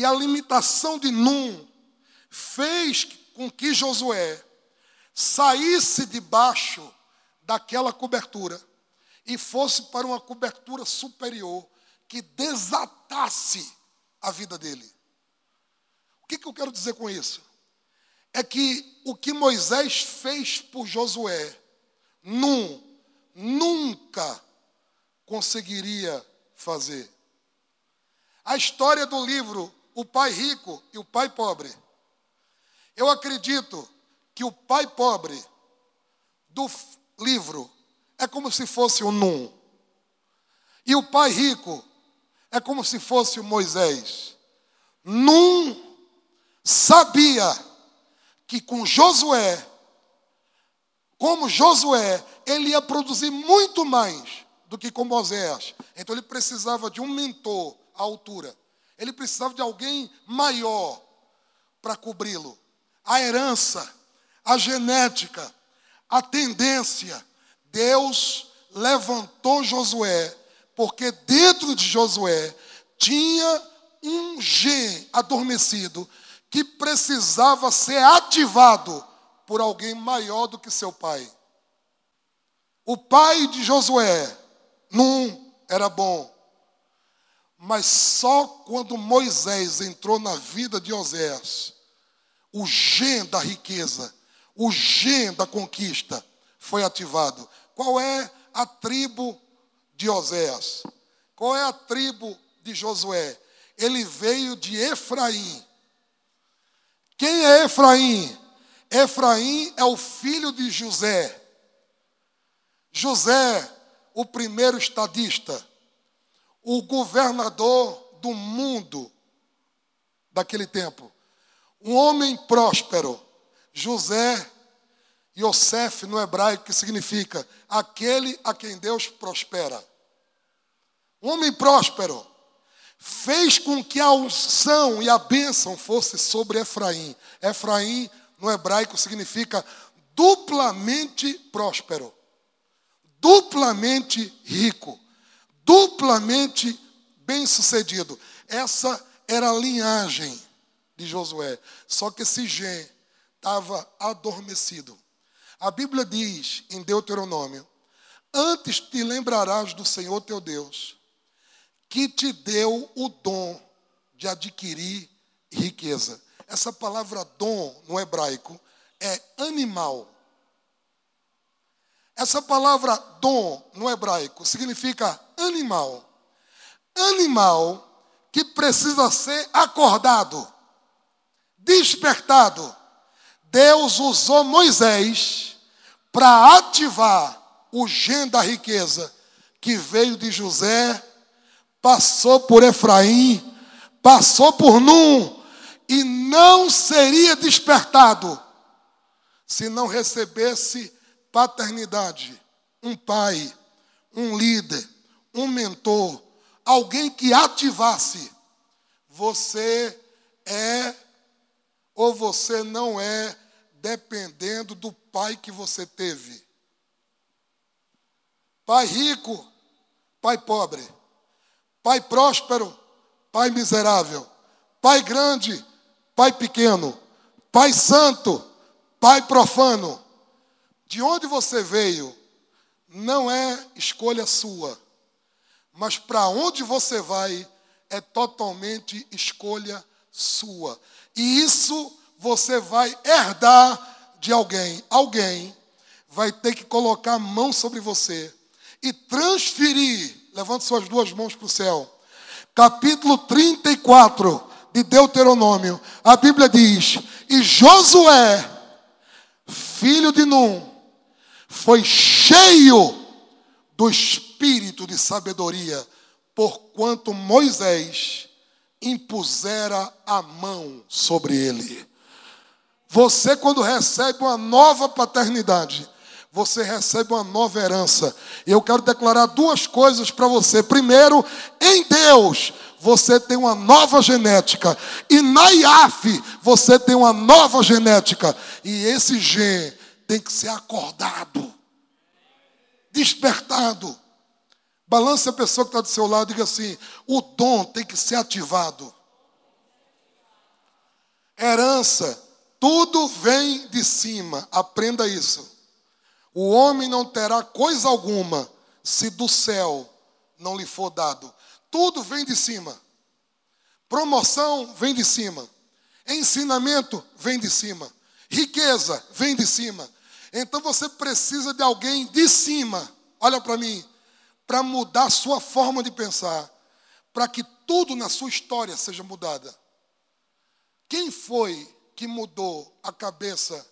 E a limitação de Num fez com que Josué saísse debaixo daquela cobertura e fosse para uma cobertura superior que desatasse a vida dele. O que, que eu quero dizer com isso? É que o que Moisés fez por Josué, Num nunca conseguiria fazer. A história do livro o pai rico e o pai pobre. Eu acredito que o pai pobre do livro é como se fosse o Num. E o pai rico é como se fosse o Moisés. Num sabia que com Josué, como Josué, ele ia produzir muito mais do que com Moisés. Então ele precisava de um mentor à altura. Ele precisava de alguém maior para cobri-lo. A herança, a genética, a tendência. Deus levantou Josué, porque dentro de Josué tinha um gen adormecido que precisava ser ativado por alguém maior do que seu pai. O pai de Josué, num, era bom, mas só quando Moisés entrou na vida de Oséias, o gen da riqueza, o gen da conquista foi ativado. Qual é a tribo de Oséias? Qual é a tribo de Josué? Ele veio de Efraim. Quem é Efraim? Efraim é o filho de José. José, o primeiro estadista o governador do mundo daquele tempo. Um homem próspero, José Yosef no hebraico, que significa aquele a quem Deus prospera. Um homem próspero fez com que a unção e a bênção fosse sobre Efraim. Efraim no hebraico significa duplamente próspero, duplamente rico duplamente bem-sucedido. Essa era a linhagem de Josué. Só que esse gen estava adormecido. A Bíblia diz em Deuteronômio: Antes te lembrarás do Senhor teu Deus, que te deu o dom de adquirir riqueza. Essa palavra dom no hebraico é animal. Essa palavra dom no hebraico significa animal. Animal que precisa ser acordado, despertado. Deus usou Moisés para ativar o gen da riqueza que veio de José, passou por Efraim, passou por Num e não seria despertado se não recebesse paternidade, um pai, um líder, um mentor, alguém que ativasse. Você é ou você não é, dependendo do pai que você teve. Pai rico, pai pobre. Pai próspero, pai miserável. Pai grande, pai pequeno. Pai santo, pai profano. De onde você veio não é escolha sua, mas para onde você vai é totalmente escolha sua. E isso você vai herdar de alguém. Alguém vai ter que colocar a mão sobre você e transferir, levante suas duas mãos para o céu. Capítulo 34 de Deuteronômio, a Bíblia diz: E Josué, filho de Num, foi cheio do espírito de sabedoria, porquanto Moisés impusera a mão sobre ele. Você, quando recebe uma nova paternidade, você recebe uma nova herança. E eu quero declarar duas coisas para você. Primeiro, em Deus, você tem uma nova genética. E na IAF, você tem uma nova genética. E esse gen tem que ser acordado, despertado. Balance a pessoa que está do seu lado e diga assim: o dom tem que ser ativado. Herança, tudo vem de cima, aprenda isso. O homem não terá coisa alguma se do céu não lhe for dado. Tudo vem de cima. Promoção vem de cima. Ensinamento vem de cima. Riqueza vem de cima. Então você precisa de alguém de cima. Olha para mim, para mudar a sua forma de pensar, para que tudo na sua história seja mudada. Quem foi que mudou a cabeça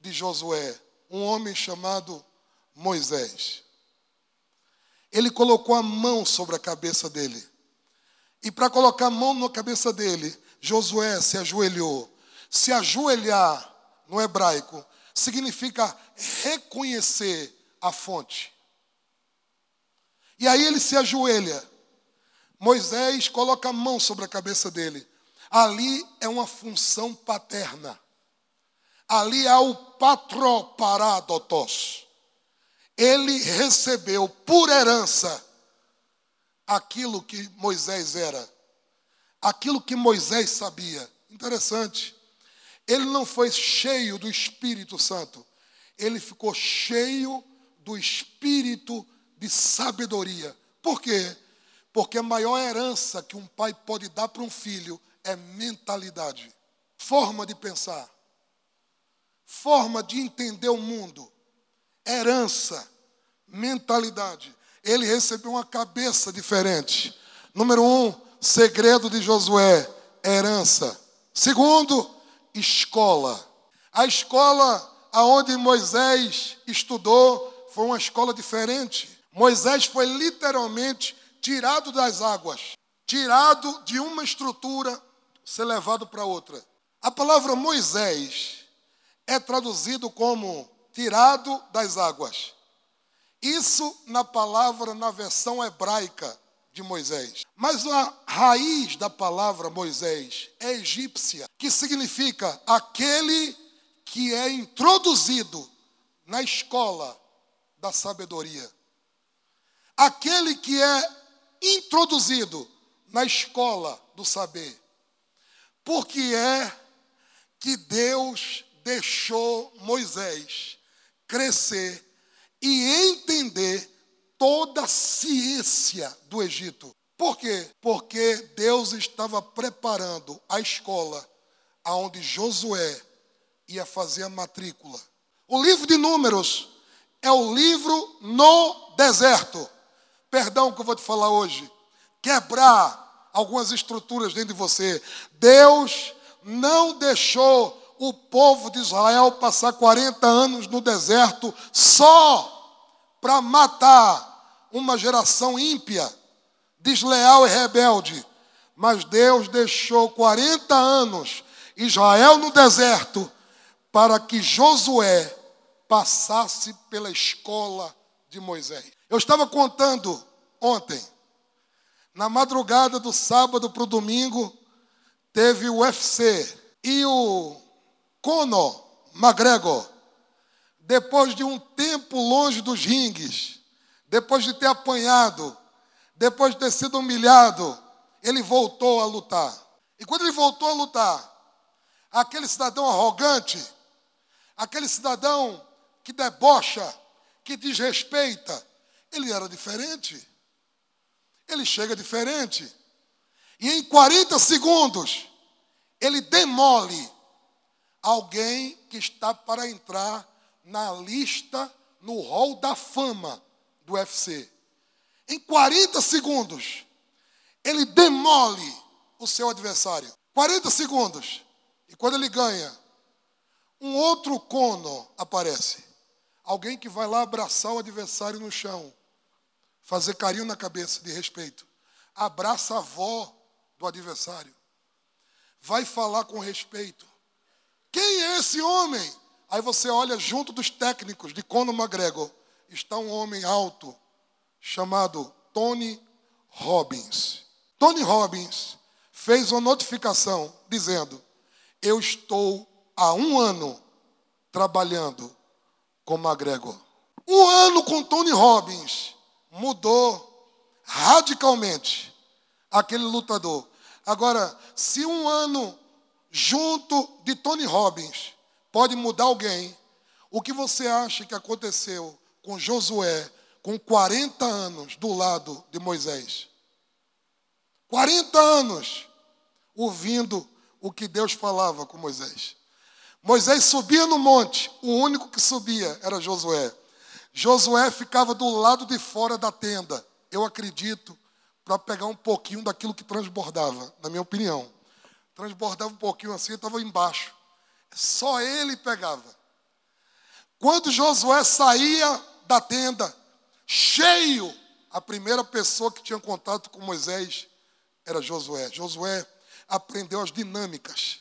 de Josué? um homem chamado Moisés. Ele colocou a mão sobre a cabeça dele. E para colocar a mão na cabeça dele, Josué se ajoelhou. Se ajoelhar no hebraico significa reconhecer a fonte. E aí ele se ajoelha. Moisés coloca a mão sobre a cabeça dele. Ali é uma função paterna ali há o patroparadotos. Ele recebeu por herança aquilo que Moisés era, aquilo que Moisés sabia. Interessante. Ele não foi cheio do Espírito Santo, ele ficou cheio do espírito de sabedoria. Por quê? Porque a maior herança que um pai pode dar para um filho é mentalidade, forma de pensar forma de entender o mundo, herança, mentalidade. Ele recebeu uma cabeça diferente. Número um, segredo de Josué, herança. Segundo, escola. A escola aonde Moisés estudou foi uma escola diferente. Moisés foi literalmente tirado das águas, tirado de uma estrutura, ser levado para outra. A palavra Moisés é traduzido como tirado das águas. Isso na palavra, na versão hebraica de Moisés. Mas a raiz da palavra Moisés é egípcia, que significa aquele que é introduzido na escola da sabedoria. Aquele que é introduzido na escola do saber. Porque é que Deus deixou Moisés crescer e entender toda a ciência do Egito. Por quê? Porque Deus estava preparando a escola aonde Josué ia fazer a matrícula. O livro de Números é o livro no deserto. Perdão que eu vou te falar hoje. Quebrar algumas estruturas dentro de você. Deus não deixou o povo de Israel passar 40 anos no deserto só para matar uma geração ímpia, desleal e rebelde. Mas Deus deixou 40 anos Israel no deserto para que Josué passasse pela escola de Moisés. Eu estava contando ontem Na madrugada do sábado para o domingo, teve o UFC. E o Conor McGregor, depois de um tempo longe dos ringues, depois de ter apanhado, depois de ter sido humilhado, ele voltou a lutar. E quando ele voltou a lutar, aquele cidadão arrogante, aquele cidadão que debocha, que desrespeita, ele era diferente. Ele chega diferente. E em 40 segundos, ele demole alguém que está para entrar na lista, no hall da fama do UFC. Em 40 segundos, ele demole o seu adversário. 40 segundos. E quando ele ganha, um outro cono aparece. Alguém que vai lá abraçar o adversário no chão, fazer carinho na cabeça de respeito. Abraça a avó do adversário. Vai falar com respeito. Quem é esse homem? Aí você olha junto dos técnicos de Conor McGregor, está um homem alto chamado Tony Robbins. Tony Robbins fez uma notificação dizendo: Eu estou há um ano trabalhando com McGregor. Um ano com Tony Robbins mudou radicalmente aquele lutador. Agora, se um ano junto de Tony Robbins pode mudar alguém, o que você acha que aconteceu com Josué com 40 anos do lado de Moisés? 40 anos ouvindo o que Deus falava com Moisés. Moisés subia no monte, o único que subia era Josué. Josué ficava do lado de fora da tenda, eu acredito, para pegar um pouquinho daquilo que transbordava, na minha opinião. Transbordava um pouquinho assim, estava embaixo. Só ele pegava. Quando Josué saía da tenda, cheio, a primeira pessoa que tinha contato com Moisés era Josué. Josué aprendeu as dinâmicas.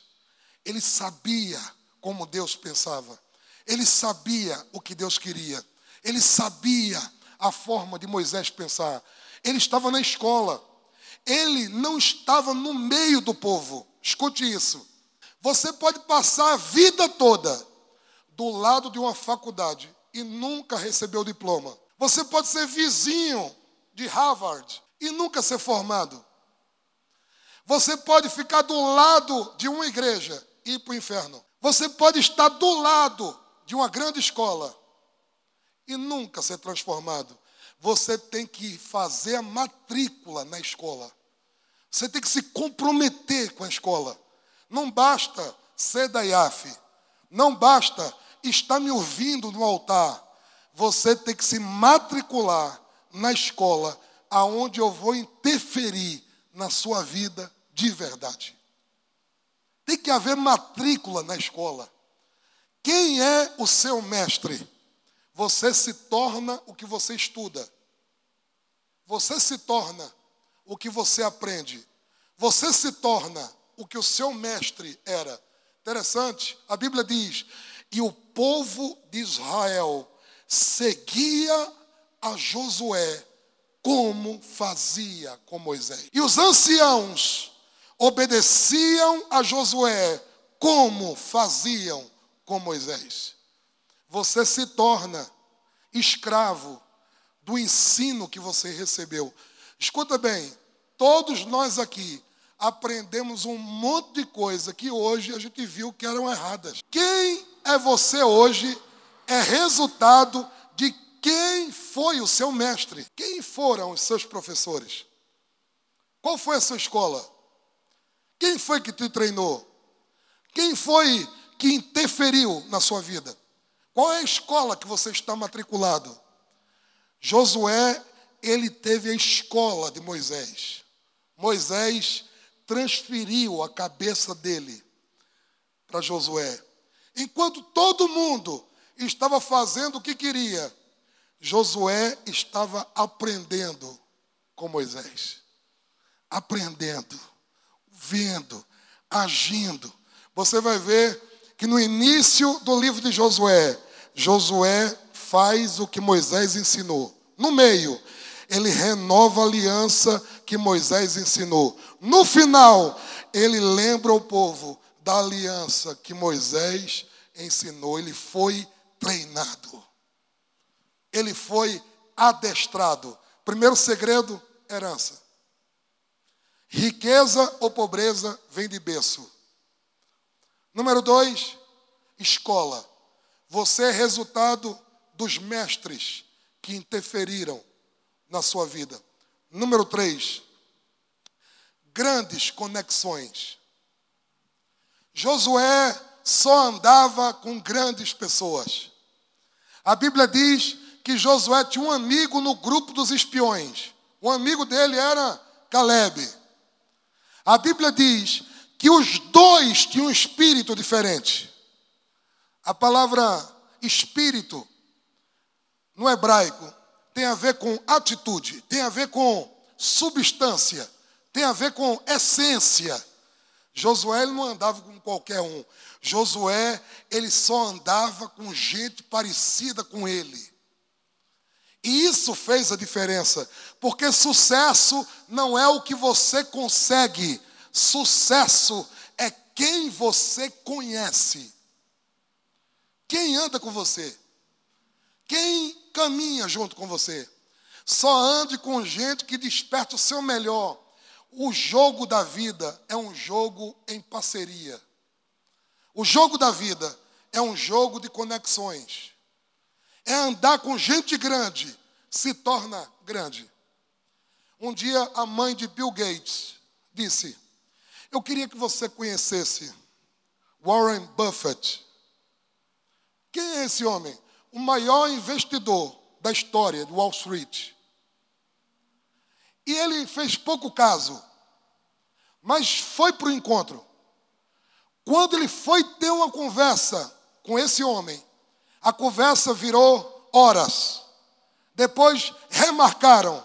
Ele sabia como Deus pensava. Ele sabia o que Deus queria. Ele sabia a forma de Moisés pensar. Ele estava na escola. Ele não estava no meio do povo. Escute isso. Você pode passar a vida toda do lado de uma faculdade e nunca receber o diploma. Você pode ser vizinho de Harvard e nunca ser formado. Você pode ficar do lado de uma igreja e ir para o inferno. Você pode estar do lado de uma grande escola e nunca ser transformado. Você tem que fazer a matrícula na escola. Você tem que se comprometer com a escola. Não basta ser da IAF. Não basta estar me ouvindo no altar. Você tem que se matricular na escola aonde eu vou interferir na sua vida de verdade. Tem que haver matrícula na escola. Quem é o seu mestre? Você se torna o que você estuda. Você se torna o que você aprende. Você se torna o que o seu mestre era. Interessante, a Bíblia diz: e o povo de Israel seguia a Josué como fazia com Moisés. E os anciãos obedeciam a Josué como faziam com Moisés. Você se torna escravo do ensino que você recebeu. Escuta bem, todos nós aqui aprendemos um monte de coisa que hoje a gente viu que eram erradas. Quem é você hoje é resultado de quem foi o seu mestre, quem foram os seus professores. Qual foi a sua escola? Quem foi que te treinou? Quem foi que interferiu na sua vida? Qual é a escola que você está matriculado? Josué, ele teve a escola de Moisés. Moisés transferiu a cabeça dele para Josué. Enquanto todo mundo estava fazendo o que queria, Josué estava aprendendo com Moisés. Aprendendo vendo, agindo. Você vai ver que no início do livro de Josué, Josué faz o que Moisés ensinou. No meio, ele renova a aliança que Moisés ensinou. No final, ele lembra o povo da aliança que Moisés ensinou. Ele foi treinado. Ele foi adestrado. Primeiro segredo, herança. Riqueza ou pobreza vem de berço. Número dois, escola. Você é resultado dos mestres que interferiram na sua vida. Número três, grandes conexões. Josué só andava com grandes pessoas. A Bíblia diz que Josué tinha um amigo no grupo dos espiões. O amigo dele era Caleb. A Bíblia diz que os dois tinham um espírito diferente. A palavra espírito no hebraico tem a ver com atitude, tem a ver com substância, tem a ver com essência. Josué não andava com qualquer um. Josué, ele só andava com gente parecida com ele. E isso fez a diferença, porque sucesso não é o que você consegue, sucesso é quem você conhece. Quem anda com você? Quem caminha junto com você? Só ande com gente que desperta o seu melhor. O jogo da vida é um jogo em parceria. O jogo da vida é um jogo de conexões. É andar com gente grande, se torna grande. Um dia a mãe de Bill Gates disse: Eu queria que você conhecesse Warren Buffett. Quem é esse homem? O maior investidor da história de Wall Street. E ele fez pouco caso, mas foi para o encontro. Quando ele foi ter uma conversa com esse homem, a conversa virou horas. Depois remarcaram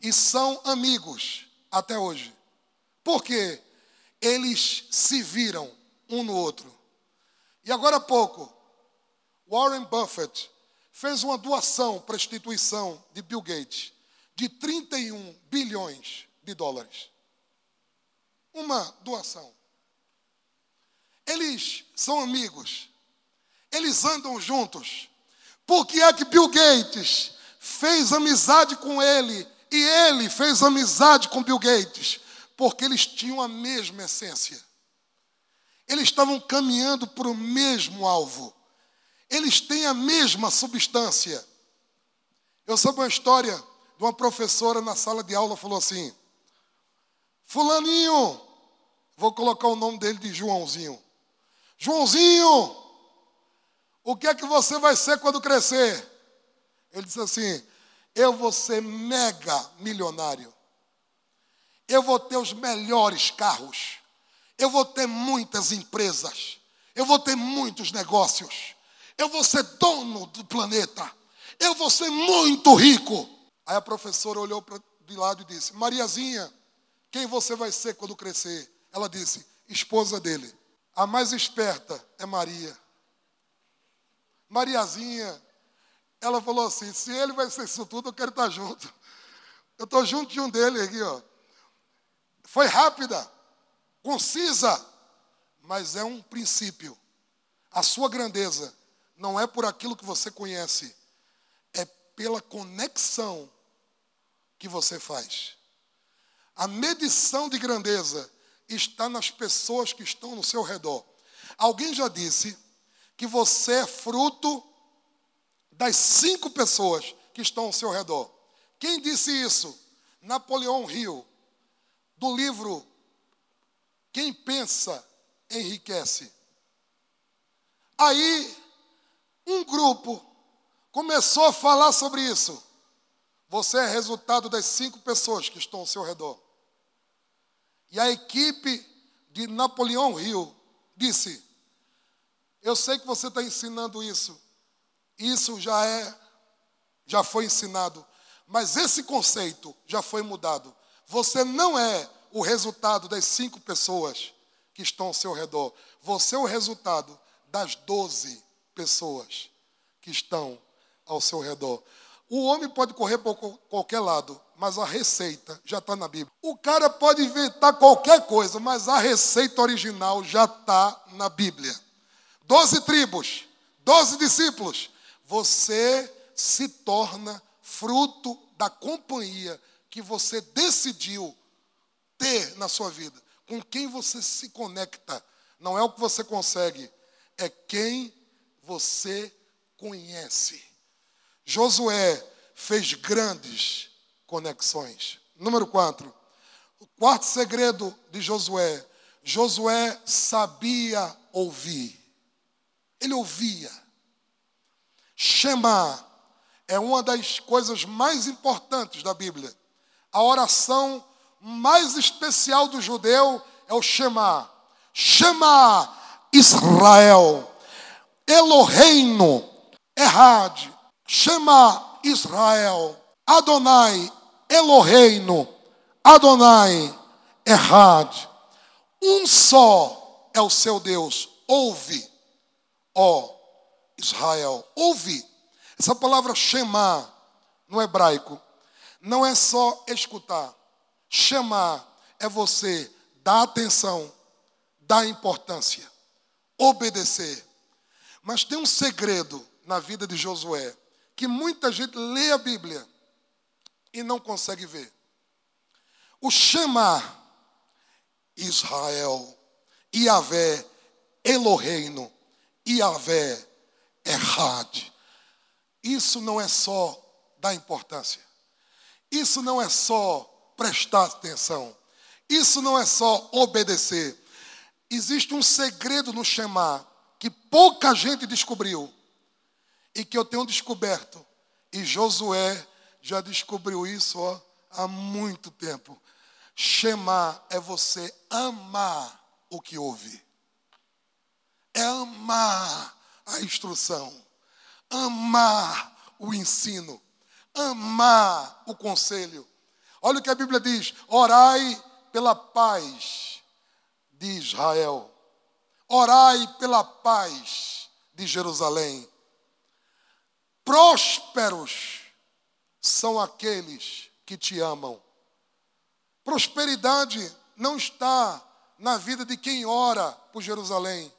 e são amigos até hoje. Por quê? Eles se viram um no outro. E agora há pouco, Warren Buffett fez uma doação para a instituição de Bill Gates de 31 bilhões de dólares. Uma doação. Eles são amigos. Eles andam juntos. Por que é que Bill Gates fez amizade com ele e ele fez amizade com Bill Gates? Porque eles tinham a mesma essência. Eles estavam caminhando para o mesmo alvo. Eles têm a mesma substância. Eu soube uma história de uma professora na sala de aula falou assim: Fulaninho, vou colocar o nome dele de Joãozinho. Joãozinho, o que é que você vai ser quando crescer? Ele disse assim: Eu vou ser mega milionário. Eu vou ter os melhores carros. Eu vou ter muitas empresas. Eu vou ter muitos negócios. Eu vou ser dono do planeta. Eu vou ser muito rico. Aí a professora olhou para de lado e disse: Mariazinha, quem você vai ser quando crescer? Ela disse: esposa dele. A mais esperta é Maria. Mariazinha, ela falou assim: se ele vai ser isso tudo, eu quero estar junto. Eu estou junto de um dele aqui, ó. Foi rápida, concisa, mas é um princípio. A sua grandeza não é por aquilo que você conhece, é pela conexão que você faz. A medição de grandeza está nas pessoas que estão no seu redor. Alguém já disse que você é fruto das cinco pessoas que estão ao seu redor. Quem disse isso? Napoleão Hill, do livro Quem Pensa Enriquece. Aí, um grupo começou a falar sobre isso. Você é resultado das cinco pessoas que estão ao seu redor. E a equipe de Napoleão Hill disse: Eu sei que você está ensinando isso. Isso já é, já foi ensinado. Mas esse conceito já foi mudado. Você não é o resultado das cinco pessoas que estão ao seu redor. Você é o resultado das doze pessoas que estão ao seu redor. O homem pode correr por qualquer lado, mas a receita já está na Bíblia. O cara pode inventar qualquer coisa, mas a receita original já está na Bíblia. Doze tribos, doze discípulos. Você se torna fruto da companhia que você decidiu ter na sua vida. Com quem você se conecta. Não é o que você consegue, é quem você conhece. Josué fez grandes conexões. Número 4. O quarto segredo de Josué. Josué sabia ouvir. Ele ouvia. Shema é uma das coisas mais importantes da Bíblia. A oração mais especial do judeu é o Shema. Shema Israel. Eloheinu Errad. Shema Israel. Adonai Eloheinu. Adonai Errad. Um só é o seu Deus. Ouve, ó Israel. Ouve. Essa palavra Shema no hebraico não é só escutar. Chamar é você dar atenção, dar importância, obedecer. Mas tem um segredo na vida de Josué que muita gente lê a Bíblia e não consegue ver. O Shema Israel, Iavé, Eloheino, Iavé, Errad. Isso não é só dar importância. Isso não é só prestar atenção. Isso não é só obedecer. Existe um segredo no Shema que pouca gente descobriu e que eu tenho descoberto. E Josué já descobriu isso ó, há muito tempo. Shema é você amar o que ouve. É amar a instrução, amar o ensino, amar o conselho. Olha o que a Bíblia diz: orai pela paz de Israel, orai pela paz de Jerusalém. Prósperos são aqueles que te amam. Prosperidade não está na vida de quem ora por Jerusalém.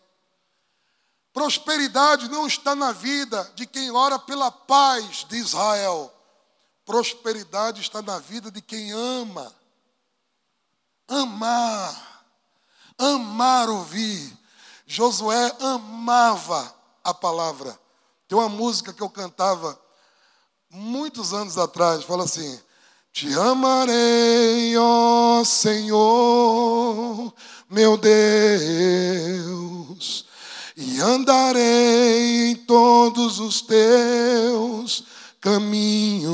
Prosperidade não está na vida de quem ora pela paz de Israel. Prosperidade está na vida de quem ama. Amar. Amar ouvir. Josué amava a palavra. Tem uma música que eu cantava muitos anos atrás, fala assim: Te amarei, ó Senhor, meu Deus e andarei em todos os teus caminhos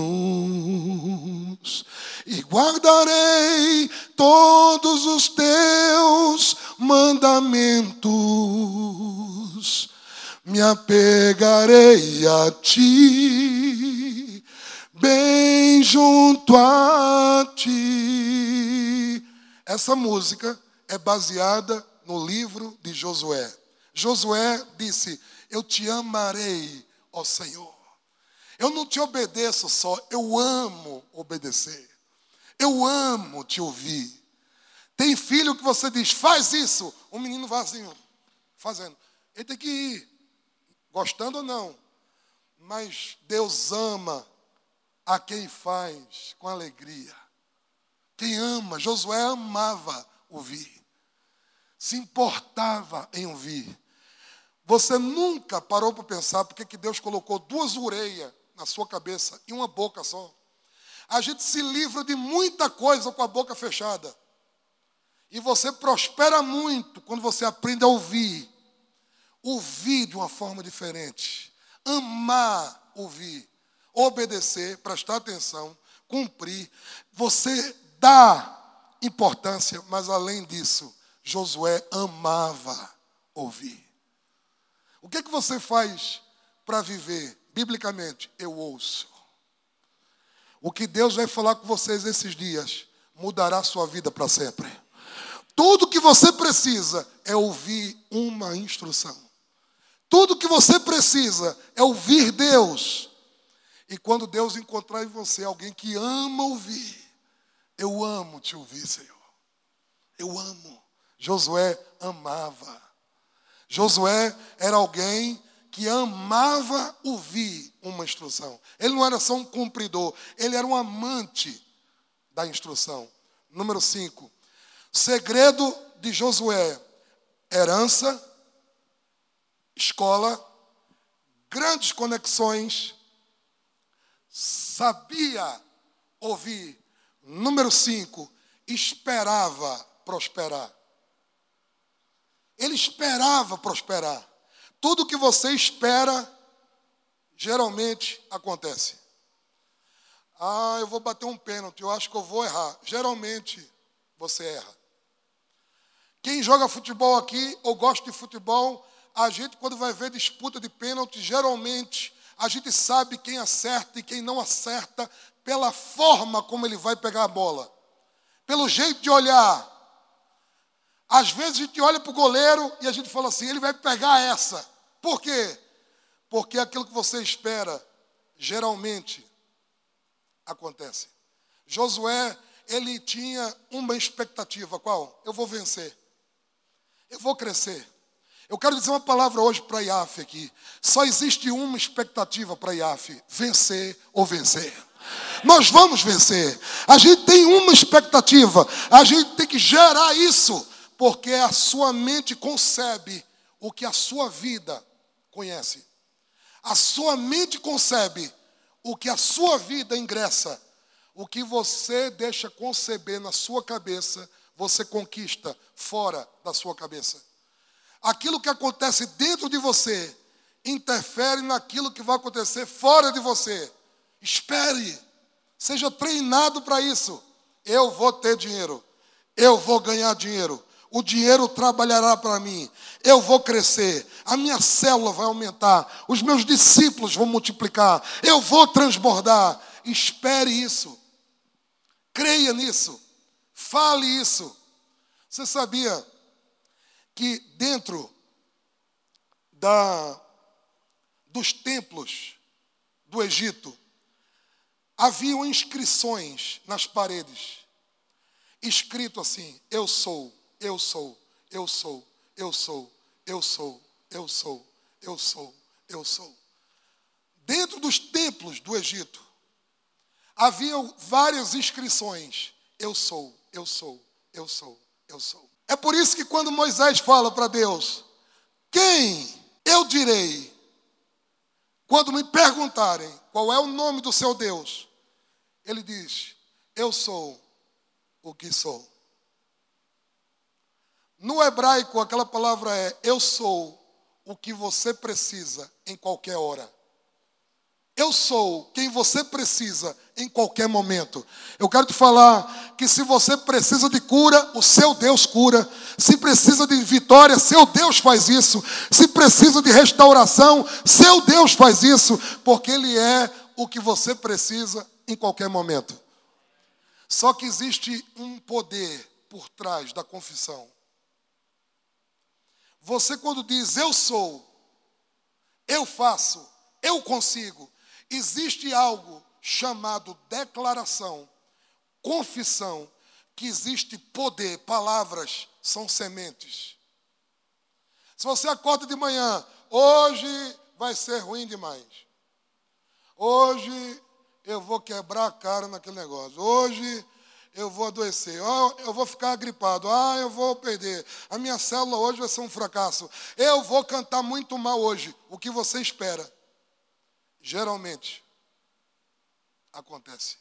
e guardarei todos os teus mandamentos. Me apegarei a ti, bem junto a ti. Essa música é baseada no livro de Josué. Josué disse: Eu te amarei, ó Senhor. Eu não te obedeço só, eu amo obedecer. Eu amo te ouvir. Tem filho que você diz, faz isso. O menino assim, fazendo. Ele tem que ir, gostando ou não. Mas Deus ama a quem faz com alegria. Quem ama, Josué amava ouvir, se importava em ouvir. Você nunca parou para pensar porque que Deus colocou duas orelhas na sua cabeça e uma boca só. A gente se livra de muita coisa com a boca fechada. E você prospera muito quando você aprende a ouvir. Ouvir de uma forma diferente. Amar ouvir. Obedecer, prestar atenção, cumprir. Você dá importância, mas além disso, Josué amava ouvir. O que, é que você faz para viver biblicamente? Eu ouço. O que Deus vai falar com vocês esses dias mudará a sua vida para sempre. Tudo que você precisa é ouvir uma instrução. Tudo que você precisa é ouvir Deus. E quando Deus encontrar em você alguém que ama ouvir, eu amo te ouvir, Senhor. Eu amo. Josué amava. Josué era alguém que amava ouvir uma instrução. Ele não era só um cumpridor, ele era um amante da instrução. Número 5. Segredo de Josué: herança, escola, grandes conexões, sabia ouvir. Número 5. Esperava prosperar. Ele esperava prosperar. Tudo que você espera, geralmente acontece. Ah, eu vou bater um pênalti, eu acho que eu vou errar. Geralmente você erra. Quem joga futebol aqui ou gosta de futebol, a gente, quando vai ver disputa de pênalti, geralmente a gente sabe quem acerta e quem não acerta pela forma como ele vai pegar a bola, pelo jeito de olhar. Às vezes a gente olha para o goleiro e a gente fala assim: ele vai pegar essa. Por quê? Porque aquilo que você espera geralmente acontece. Josué, ele tinha uma expectativa, qual? Eu vou vencer. Eu vou crescer. Eu quero dizer uma palavra hoje para Iaf aqui. Só existe uma expectativa para Iaf: vencer ou vencer. Nós vamos vencer. A gente tem uma expectativa. A gente tem que gerar isso, porque a sua mente concebe o que a sua vida conhece. A sua mente concebe o que a sua vida ingressa. O que você deixa conceber na sua cabeça, você conquista fora da sua cabeça. Aquilo que acontece dentro de você interfere naquilo que vai acontecer fora de você. Espere, seja treinado para isso. Eu vou ter dinheiro, eu vou ganhar dinheiro, o dinheiro trabalhará para mim, eu vou crescer, a minha célula vai aumentar, os meus discípulos vão multiplicar, eu vou transbordar. Espere isso, creia nisso, fale isso. Você sabia que dentro da, dos templos do Egito haviam inscrições nas paredes, escrito assim: Eu sou eu sou, eu sou, eu sou, eu sou, eu sou, eu sou, eu sou. Dentro dos templos do Egito, havia várias inscrições: Eu sou, eu sou, eu sou, eu sou. É por isso que quando Moisés fala para Deus: Quem eu direi? Quando me perguntarem qual é o nome do seu Deus, ele diz: Eu sou o que sou. No hebraico, aquela palavra é: Eu sou o que você precisa em qualquer hora. Eu sou quem você precisa em qualquer momento. Eu quero te falar que se você precisa de cura, o seu Deus cura. Se precisa de vitória, seu Deus faz isso. Se precisa de restauração, seu Deus faz isso, porque Ele é o que você precisa em qualquer momento. Só que existe um poder por trás da confissão. Você, quando diz eu sou, eu faço, eu consigo, existe algo chamado declaração, confissão, que existe poder, palavras são sementes. Se você acorda de manhã, hoje vai ser ruim demais. Hoje eu vou quebrar a cara naquele negócio. Hoje eu vou adoecer, oh, eu vou ficar gripado, ah, eu vou perder, a minha célula hoje vai ser um fracasso, eu vou cantar muito mal hoje. O que você espera? Geralmente acontece.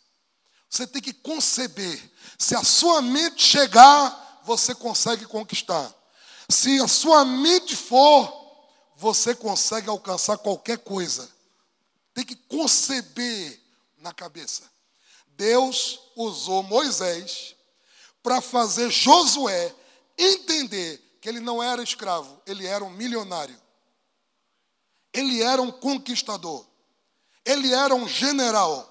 Você tem que conceber. Se a sua mente chegar, você consegue conquistar. Se a sua mente for, você consegue alcançar qualquer coisa. Tem que conceber na cabeça. Deus usou Moisés para fazer Josué entender que ele não era escravo, ele era um milionário. Ele era um conquistador. Ele era um general.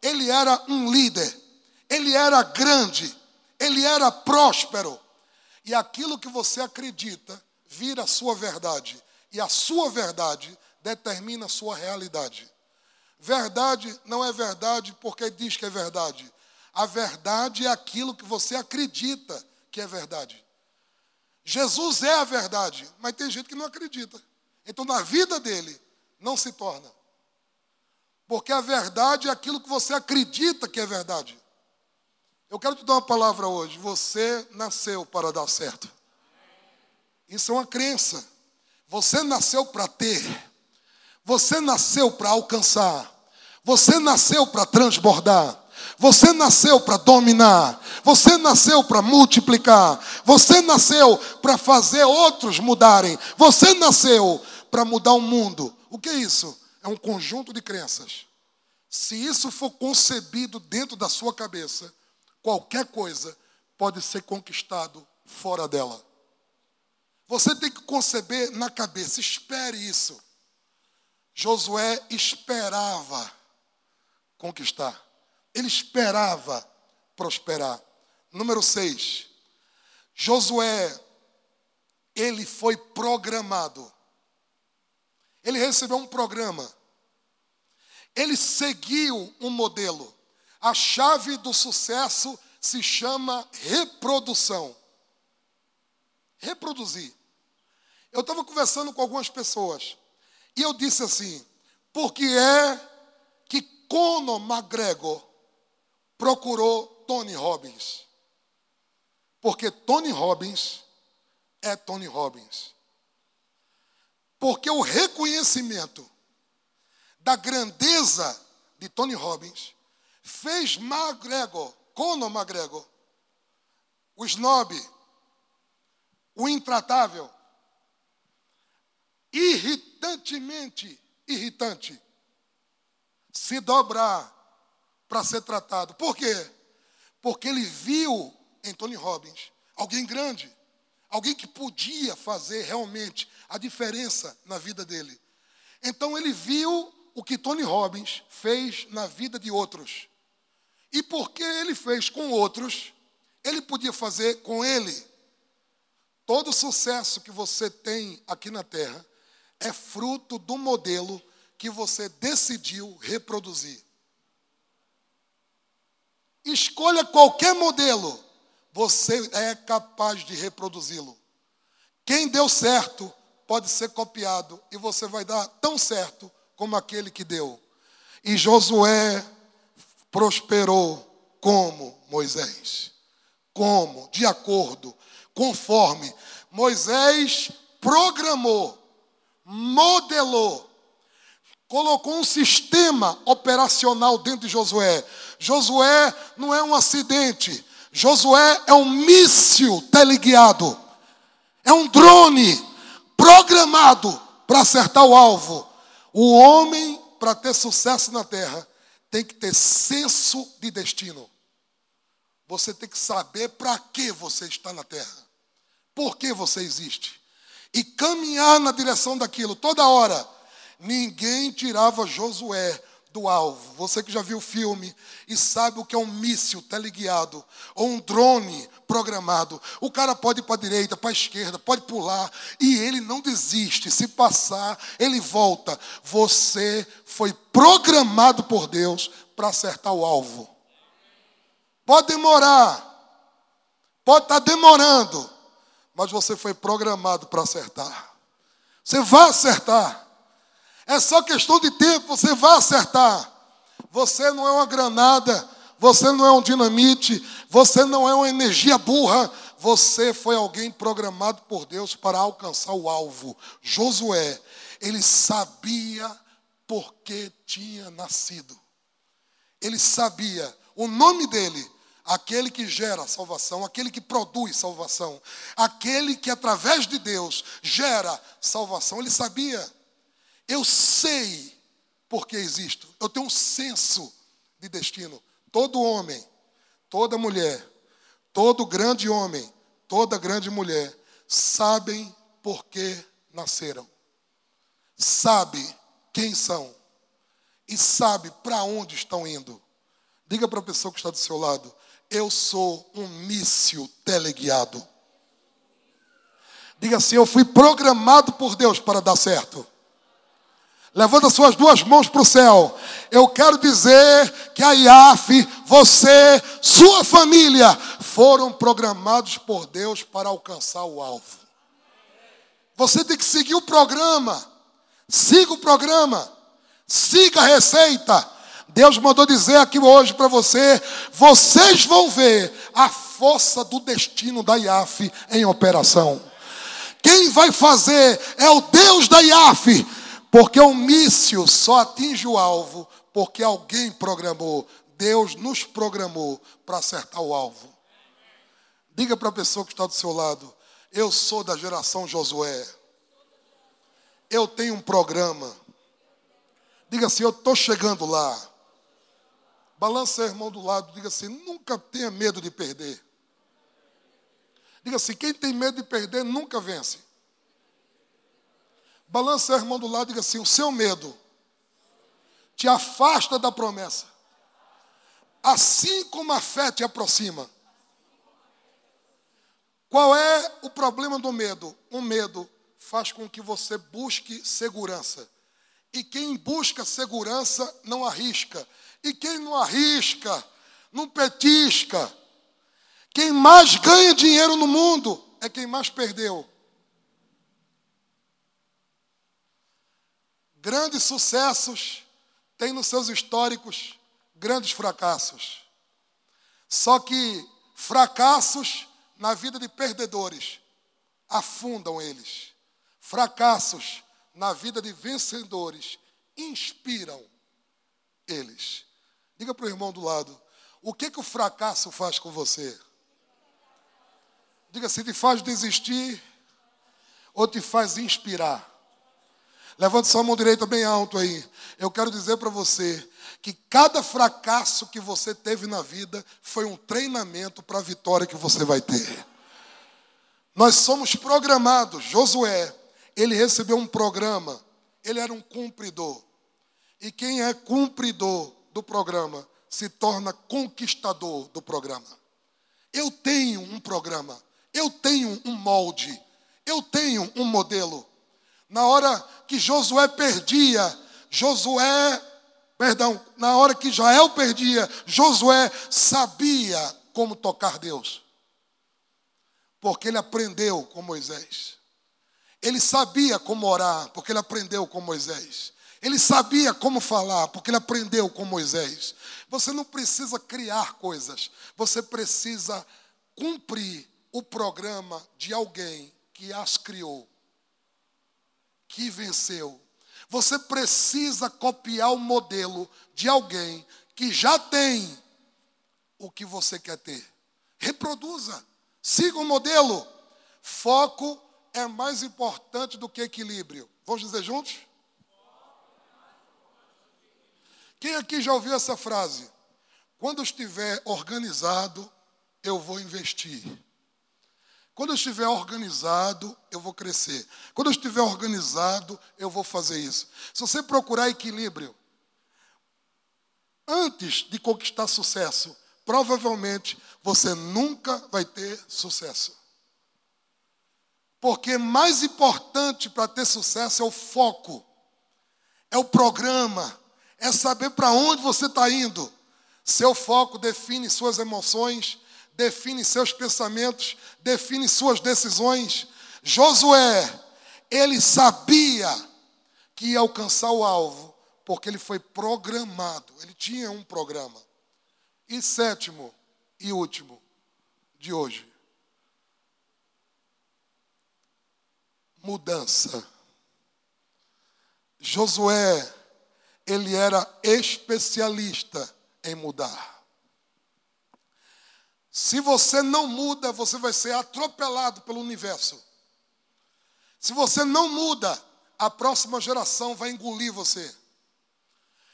Ele era um líder. Ele era grande. Ele era próspero. E aquilo que você acredita vira a sua verdade. E a sua verdade determina a sua realidade. Verdade não é verdade porque diz que é verdade. A verdade é aquilo que você acredita que é verdade. Jesus é a verdade, mas tem gente que não acredita. Então, na vida dele, não se torna. Porque a verdade é aquilo que você acredita que é verdade. Eu quero te dar uma palavra hoje. Você nasceu para dar certo. Isso é uma crença. Você nasceu para ter. Você nasceu para alcançar. Você nasceu para transbordar. Você nasceu para dominar. Você nasceu para multiplicar. Você nasceu para fazer outros mudarem. Você nasceu para mudar o mundo. O que é isso? É um conjunto de crenças. Se isso for concebido dentro da sua cabeça, qualquer coisa pode ser conquistado fora dela. Você tem que conceber na cabeça, espere isso. Josué esperava conquistar. Ele esperava prosperar. Número 6. Josué, ele foi programado. Ele recebeu um programa. Ele seguiu um modelo. A chave do sucesso se chama reprodução. Reproduzir. Eu estava conversando com algumas pessoas e eu disse assim: por que é que Conor McGregor procurou Tony Robbins? Porque Tony Robbins é Tony Robbins. Porque o reconhecimento da grandeza de Tony Robbins fez McGregor, Conor McGregor, o snob, o intratável, irritantemente irritante, se dobrar para ser tratado. Por quê? Porque ele viu em Tony Robbins alguém grande, alguém que podia fazer realmente a diferença na vida dele. Então ele viu o que Tony Robbins fez na vida de outros. E porque ele fez com outros, ele podia fazer com ele. Todo sucesso que você tem aqui na Terra é fruto do modelo que você decidiu reproduzir. Escolha qualquer modelo, você é capaz de reproduzi-lo. Quem deu certo pode ser copiado e você vai dar tão certo como aquele que deu. E Josué prosperou como Moisés. Como? De acordo, conforme Moisés programou, modelou, colocou um sistema operacional dentro de Josué. Josué não é um acidente, Josué é um míssil teleguiado, é um drone programado para acertar o alvo. O homem, para ter sucesso na terra, tem que ter senso de destino. Você tem que saber para que você está na terra, por que você existe, e caminhar na direção daquilo toda hora. Ninguém tirava Josué do alvo. Você que já viu o filme e sabe o que é um míssil teleguiado ou um drone programado. O cara pode ir para a direita, para a esquerda, pode pular e ele não desiste. Se passar, ele volta. Você foi programado por Deus para acertar o alvo. Pode demorar, pode estar tá demorando, mas você foi programado para acertar. Você vai acertar. É só questão de tempo, você vai acertar. Você não é uma granada, você não é um dinamite, você não é uma energia burra, você foi alguém programado por Deus para alcançar o alvo. Josué, ele sabia por que tinha nascido. Ele sabia o nome dele, aquele que gera salvação, aquele que produz salvação, aquele que através de Deus gera salvação. Ele sabia. Eu sei porque existo. Eu tenho um senso de destino. Todo homem, toda mulher, todo grande homem, toda grande mulher sabem por que nasceram. Sabe quem são e sabe para onde estão indo. Diga para a pessoa que está do seu lado: eu sou um míssil teleguiado. Diga assim: eu fui programado por Deus para dar certo. Levanta suas duas mãos para o céu. Eu quero dizer que a IAF, você, sua família, foram programados por Deus para alcançar o alvo. Você tem que seguir o programa. Siga o programa. Siga a receita. Deus mandou dizer aqui hoje para você: vocês vão ver a força do destino da IAF em operação. Quem vai fazer é o Deus da IAF porque o míssil só atinge o alvo porque alguém programou. Deus nos programou para acertar o alvo. Diga para a pessoa que está do seu lado: Eu sou da geração Josué. Eu tenho um programa. Diga assim: Eu estou chegando lá. Balança o irmão do lado. Diga assim: Nunca tenha medo de perder. Diga assim: Quem tem medo de perder nunca vence. Balança o irmão do lado e diga assim: o seu medo te afasta da promessa, assim como a fé te aproxima. Qual é o problema do medo? O medo faz com que você busque segurança. E quem busca segurança não arrisca. E quem não arrisca, não petisca. Quem mais ganha dinheiro no mundo é quem mais perdeu. Grandes sucessos têm nos seus históricos grandes fracassos. Só que fracassos na vida de perdedores afundam eles. Fracassos na vida de vencedores inspiram eles. Diga para o irmão do lado: o que, que o fracasso faz com você? Diga se te faz desistir ou te faz inspirar. Levante sua mão direita bem alto aí. Eu quero dizer para você que cada fracasso que você teve na vida foi um treinamento para a vitória que você vai ter. Nós somos programados. Josué, ele recebeu um programa. Ele era um cumpridor. E quem é cumpridor do programa se torna conquistador do programa. Eu tenho um programa. Eu tenho um molde. Eu tenho um modelo. Na hora que Josué perdia, Josué, perdão, na hora que Israel perdia, Josué sabia como tocar Deus. Porque ele aprendeu com Moisés. Ele sabia como orar, porque ele aprendeu com Moisés. Ele sabia como falar, porque ele aprendeu com Moisés. Você não precisa criar coisas, você precisa cumprir o programa de alguém que as criou que venceu. Você precisa copiar o modelo de alguém que já tem o que você quer ter. Reproduza, siga o modelo. Foco é mais importante do que equilíbrio. Vamos dizer juntos? Quem aqui já ouviu essa frase? Quando estiver organizado, eu vou investir. Quando eu estiver organizado, eu vou crescer. Quando eu estiver organizado, eu vou fazer isso. Se você procurar equilíbrio, antes de conquistar sucesso, provavelmente você nunca vai ter sucesso. Porque mais importante para ter sucesso é o foco, é o programa, é saber para onde você está indo. Seu foco define suas emoções, define seus pensamentos, define suas decisões. Josué, ele sabia que ia alcançar o alvo, porque ele foi programado, ele tinha um programa. E sétimo e último de hoje. Mudança. Josué, ele era especialista em mudar. Se você não muda, você vai ser atropelado pelo universo. Se você não muda, a próxima geração vai engolir você.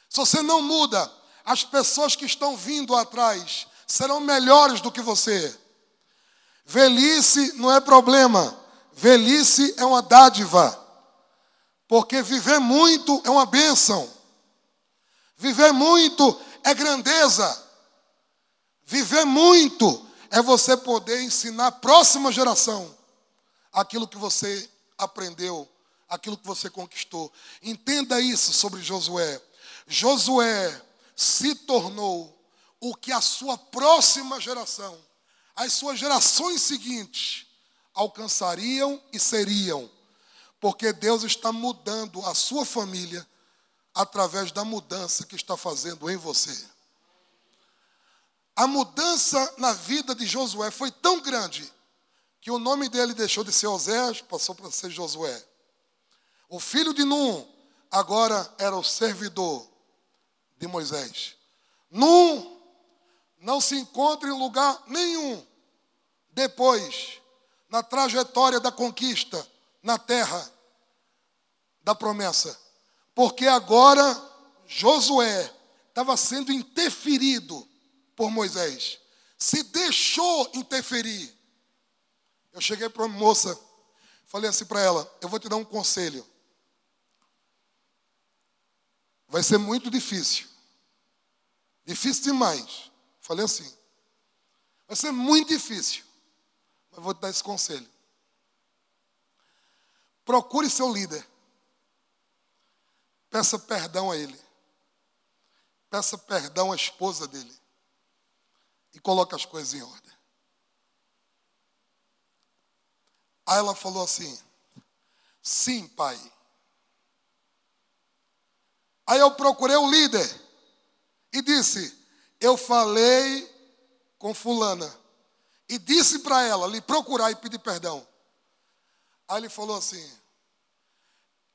Se você não muda, as pessoas que estão vindo atrás serão melhores do que você. Velhice não é problema, velhice é uma dádiva. Porque viver muito é uma bênção. Viver muito é grandeza. Viver muito é você poder ensinar a próxima geração aquilo que você aprendeu aquilo que você conquistou. Entenda isso sobre Josué. Josué se tornou o que a sua próxima geração, as suas gerações seguintes, alcançariam e seriam, porque Deus está mudando a sua família através da mudança que está fazendo em você. A mudança na vida de Josué foi tão grande que o nome dele deixou de ser Osés, passou para ser Josué. O filho de Num agora era o servidor de Moisés. Num não se encontra em lugar nenhum depois, na trajetória da conquista na terra da promessa. Porque agora Josué estava sendo interferido por Moisés. Se deixou interferir. Eu cheguei para uma moça, falei assim para ela: Eu vou te dar um conselho. Vai ser muito difícil. Difícil demais. Falei assim. Vai ser muito difícil. Mas vou te dar esse conselho. Procure seu líder. Peça perdão a ele. Peça perdão à esposa dele. E coloque as coisas em ordem. Aí ela falou assim: Sim, pai. Aí eu procurei o líder e disse: Eu falei com Fulana e disse para ela lhe procurar e pedir perdão. Aí ele falou assim: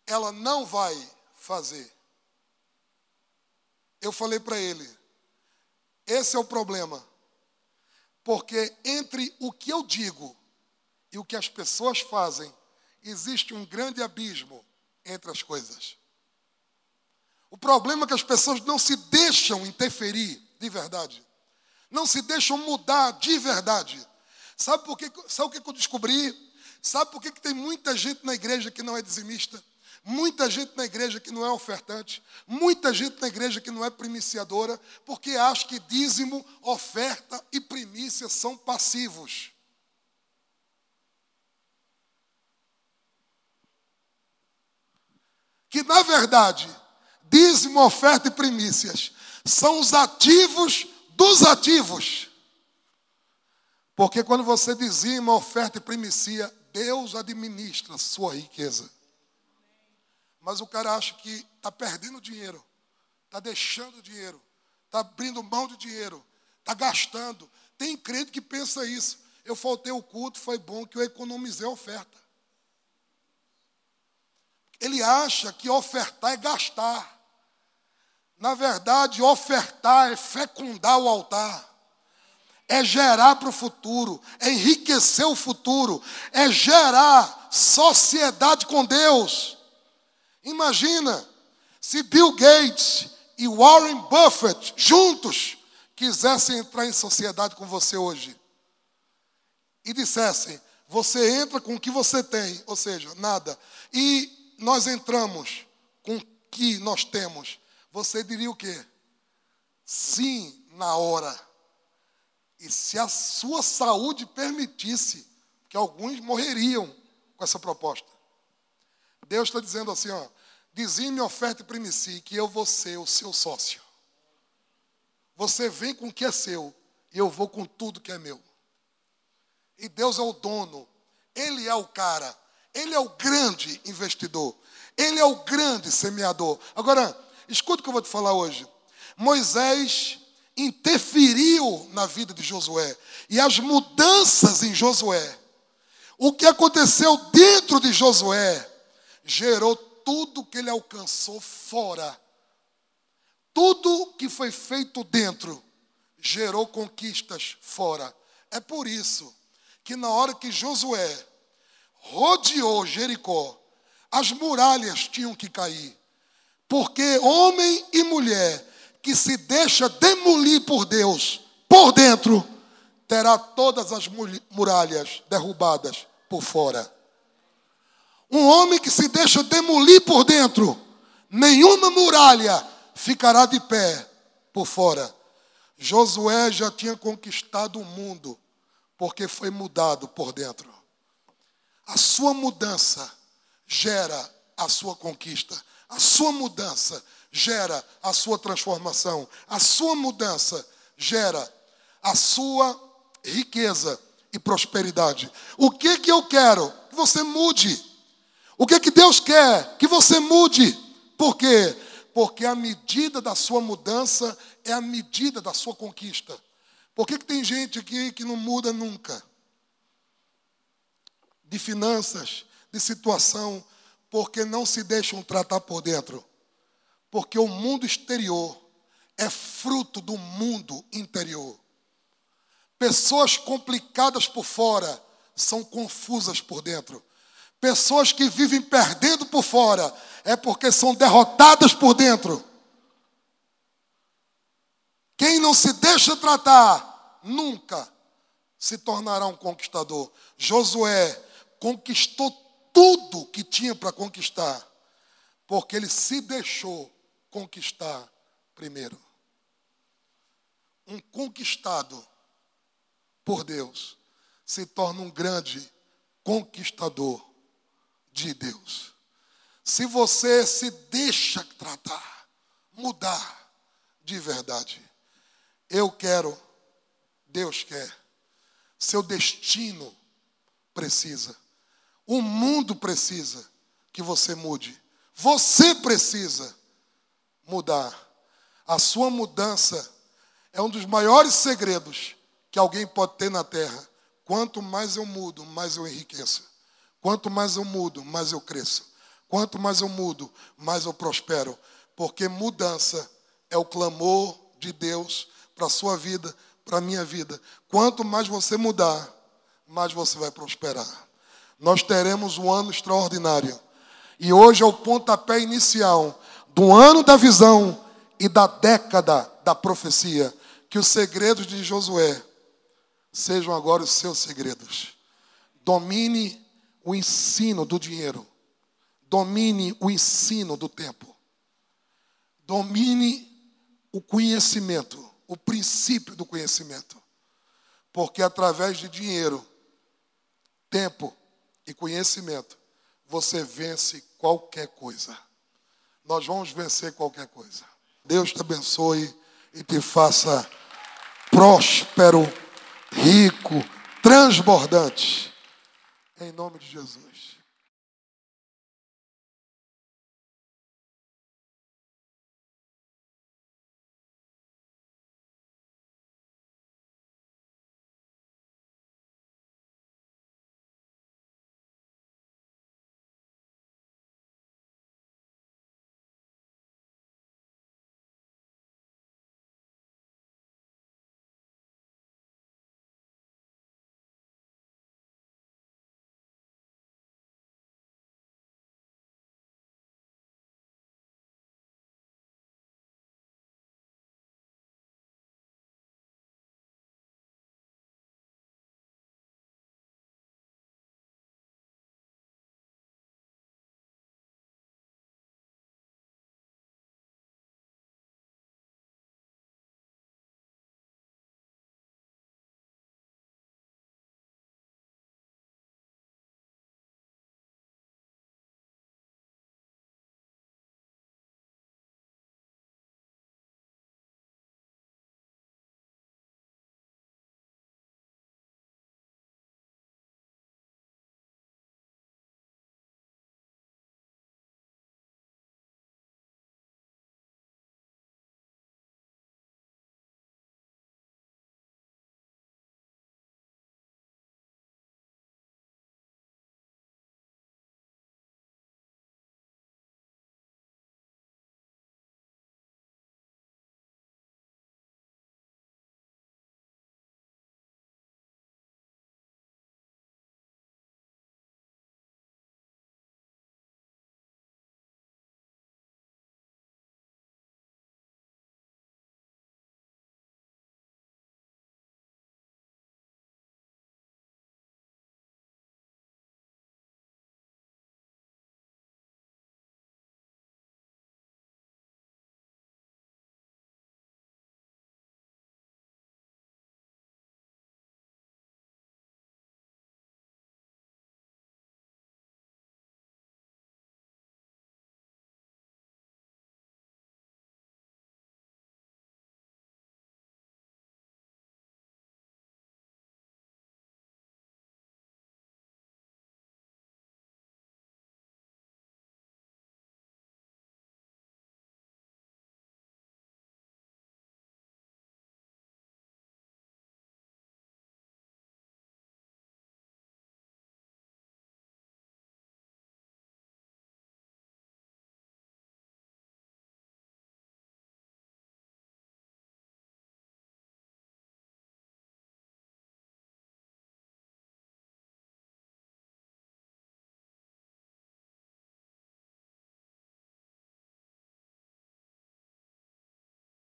Ela não vai fazer. Eu falei para ele: Esse é o problema. Porque entre o que eu digo e o que as pessoas fazem, existe um grande abismo entre as coisas. O problema é que as pessoas não se deixam interferir de verdade. Não se deixam mudar de verdade. Sabe por quê? Sabe o que eu descobri? Sabe por que tem muita gente na igreja que não é dizimista? Muita gente na igreja que não é ofertante, muita gente na igreja que não é primiciadora, porque acha que dízimo, oferta e primícia são passivos. Que na verdade dízimo, oferta e primícias são os ativos dos ativos. Porque quando você dizima, oferta e primicia, Deus administra sua riqueza. Mas o cara acha que está perdendo dinheiro, está deixando dinheiro, está abrindo mão de dinheiro, está gastando. Tem crente que pensa isso. Eu faltei o culto, foi bom que eu economizei a oferta. Ele acha que ofertar é gastar. Na verdade, ofertar é fecundar o altar, é gerar para o futuro, é enriquecer o futuro, é gerar sociedade com Deus. Imagina se Bill Gates e Warren Buffett juntos quisessem entrar em sociedade com você hoje e dissessem: você entra com o que você tem, ou seja, nada, e nós entramos com o que nós temos você diria o quê? Sim, na hora. E se a sua saúde permitisse, que alguns morreriam com essa proposta. Deus está dizendo assim, ó, dizime, oferta e primicie, que eu vou ser o seu sócio. Você vem com o que é seu, e eu vou com tudo que é meu. E Deus é o dono, Ele é o cara, Ele é o grande investidor, Ele é o grande semeador. Agora, Escuta o que eu vou te falar hoje. Moisés interferiu na vida de Josué. E as mudanças em Josué, o que aconteceu dentro de Josué, gerou tudo que ele alcançou fora. Tudo que foi feito dentro gerou conquistas fora. É por isso que na hora que Josué rodeou Jericó, as muralhas tinham que cair. Porque homem e mulher que se deixa demolir por Deus por dentro, terá todas as muralhas derrubadas por fora. Um homem que se deixa demolir por dentro, nenhuma muralha ficará de pé por fora. Josué já tinha conquistado o mundo, porque foi mudado por dentro. A sua mudança gera a sua conquista. A sua mudança gera a sua transformação. A sua mudança gera a sua riqueza e prosperidade. O que que eu quero? Que você mude. O que que Deus quer? Que você mude. Por quê? Porque a medida da sua mudança é a medida da sua conquista. Por que, que tem gente aqui que não muda nunca? De finanças, de situação, porque não se deixam tratar por dentro. Porque o mundo exterior é fruto do mundo interior. Pessoas complicadas por fora são confusas por dentro. Pessoas que vivem perdendo por fora é porque são derrotadas por dentro. Quem não se deixa tratar nunca se tornará um conquistador. Josué conquistou tudo que tinha para conquistar, porque ele se deixou conquistar primeiro. Um conquistado por Deus se torna um grande conquistador de Deus. Se você se deixa tratar, mudar de verdade. Eu quero, Deus quer. Seu destino precisa. O mundo precisa que você mude. Você precisa mudar. A sua mudança é um dos maiores segredos que alguém pode ter na terra. Quanto mais eu mudo, mais eu enriqueço. Quanto mais eu mudo, mais eu cresço. Quanto mais eu mudo, mais eu prospero. Porque mudança é o clamor de Deus para a sua vida, para a minha vida. Quanto mais você mudar, mais você vai prosperar. Nós teremos um ano extraordinário. E hoje é o pontapé inicial do ano da visão e da década da profecia. Que os segredos de Josué sejam agora os seus segredos. Domine o ensino do dinheiro. Domine o ensino do tempo. Domine o conhecimento, o princípio do conhecimento. Porque através de dinheiro, tempo e conhecimento, você vence qualquer coisa. Nós vamos vencer qualquer coisa. Deus te abençoe e te faça próspero, rico, transbordante. Em nome de Jesus.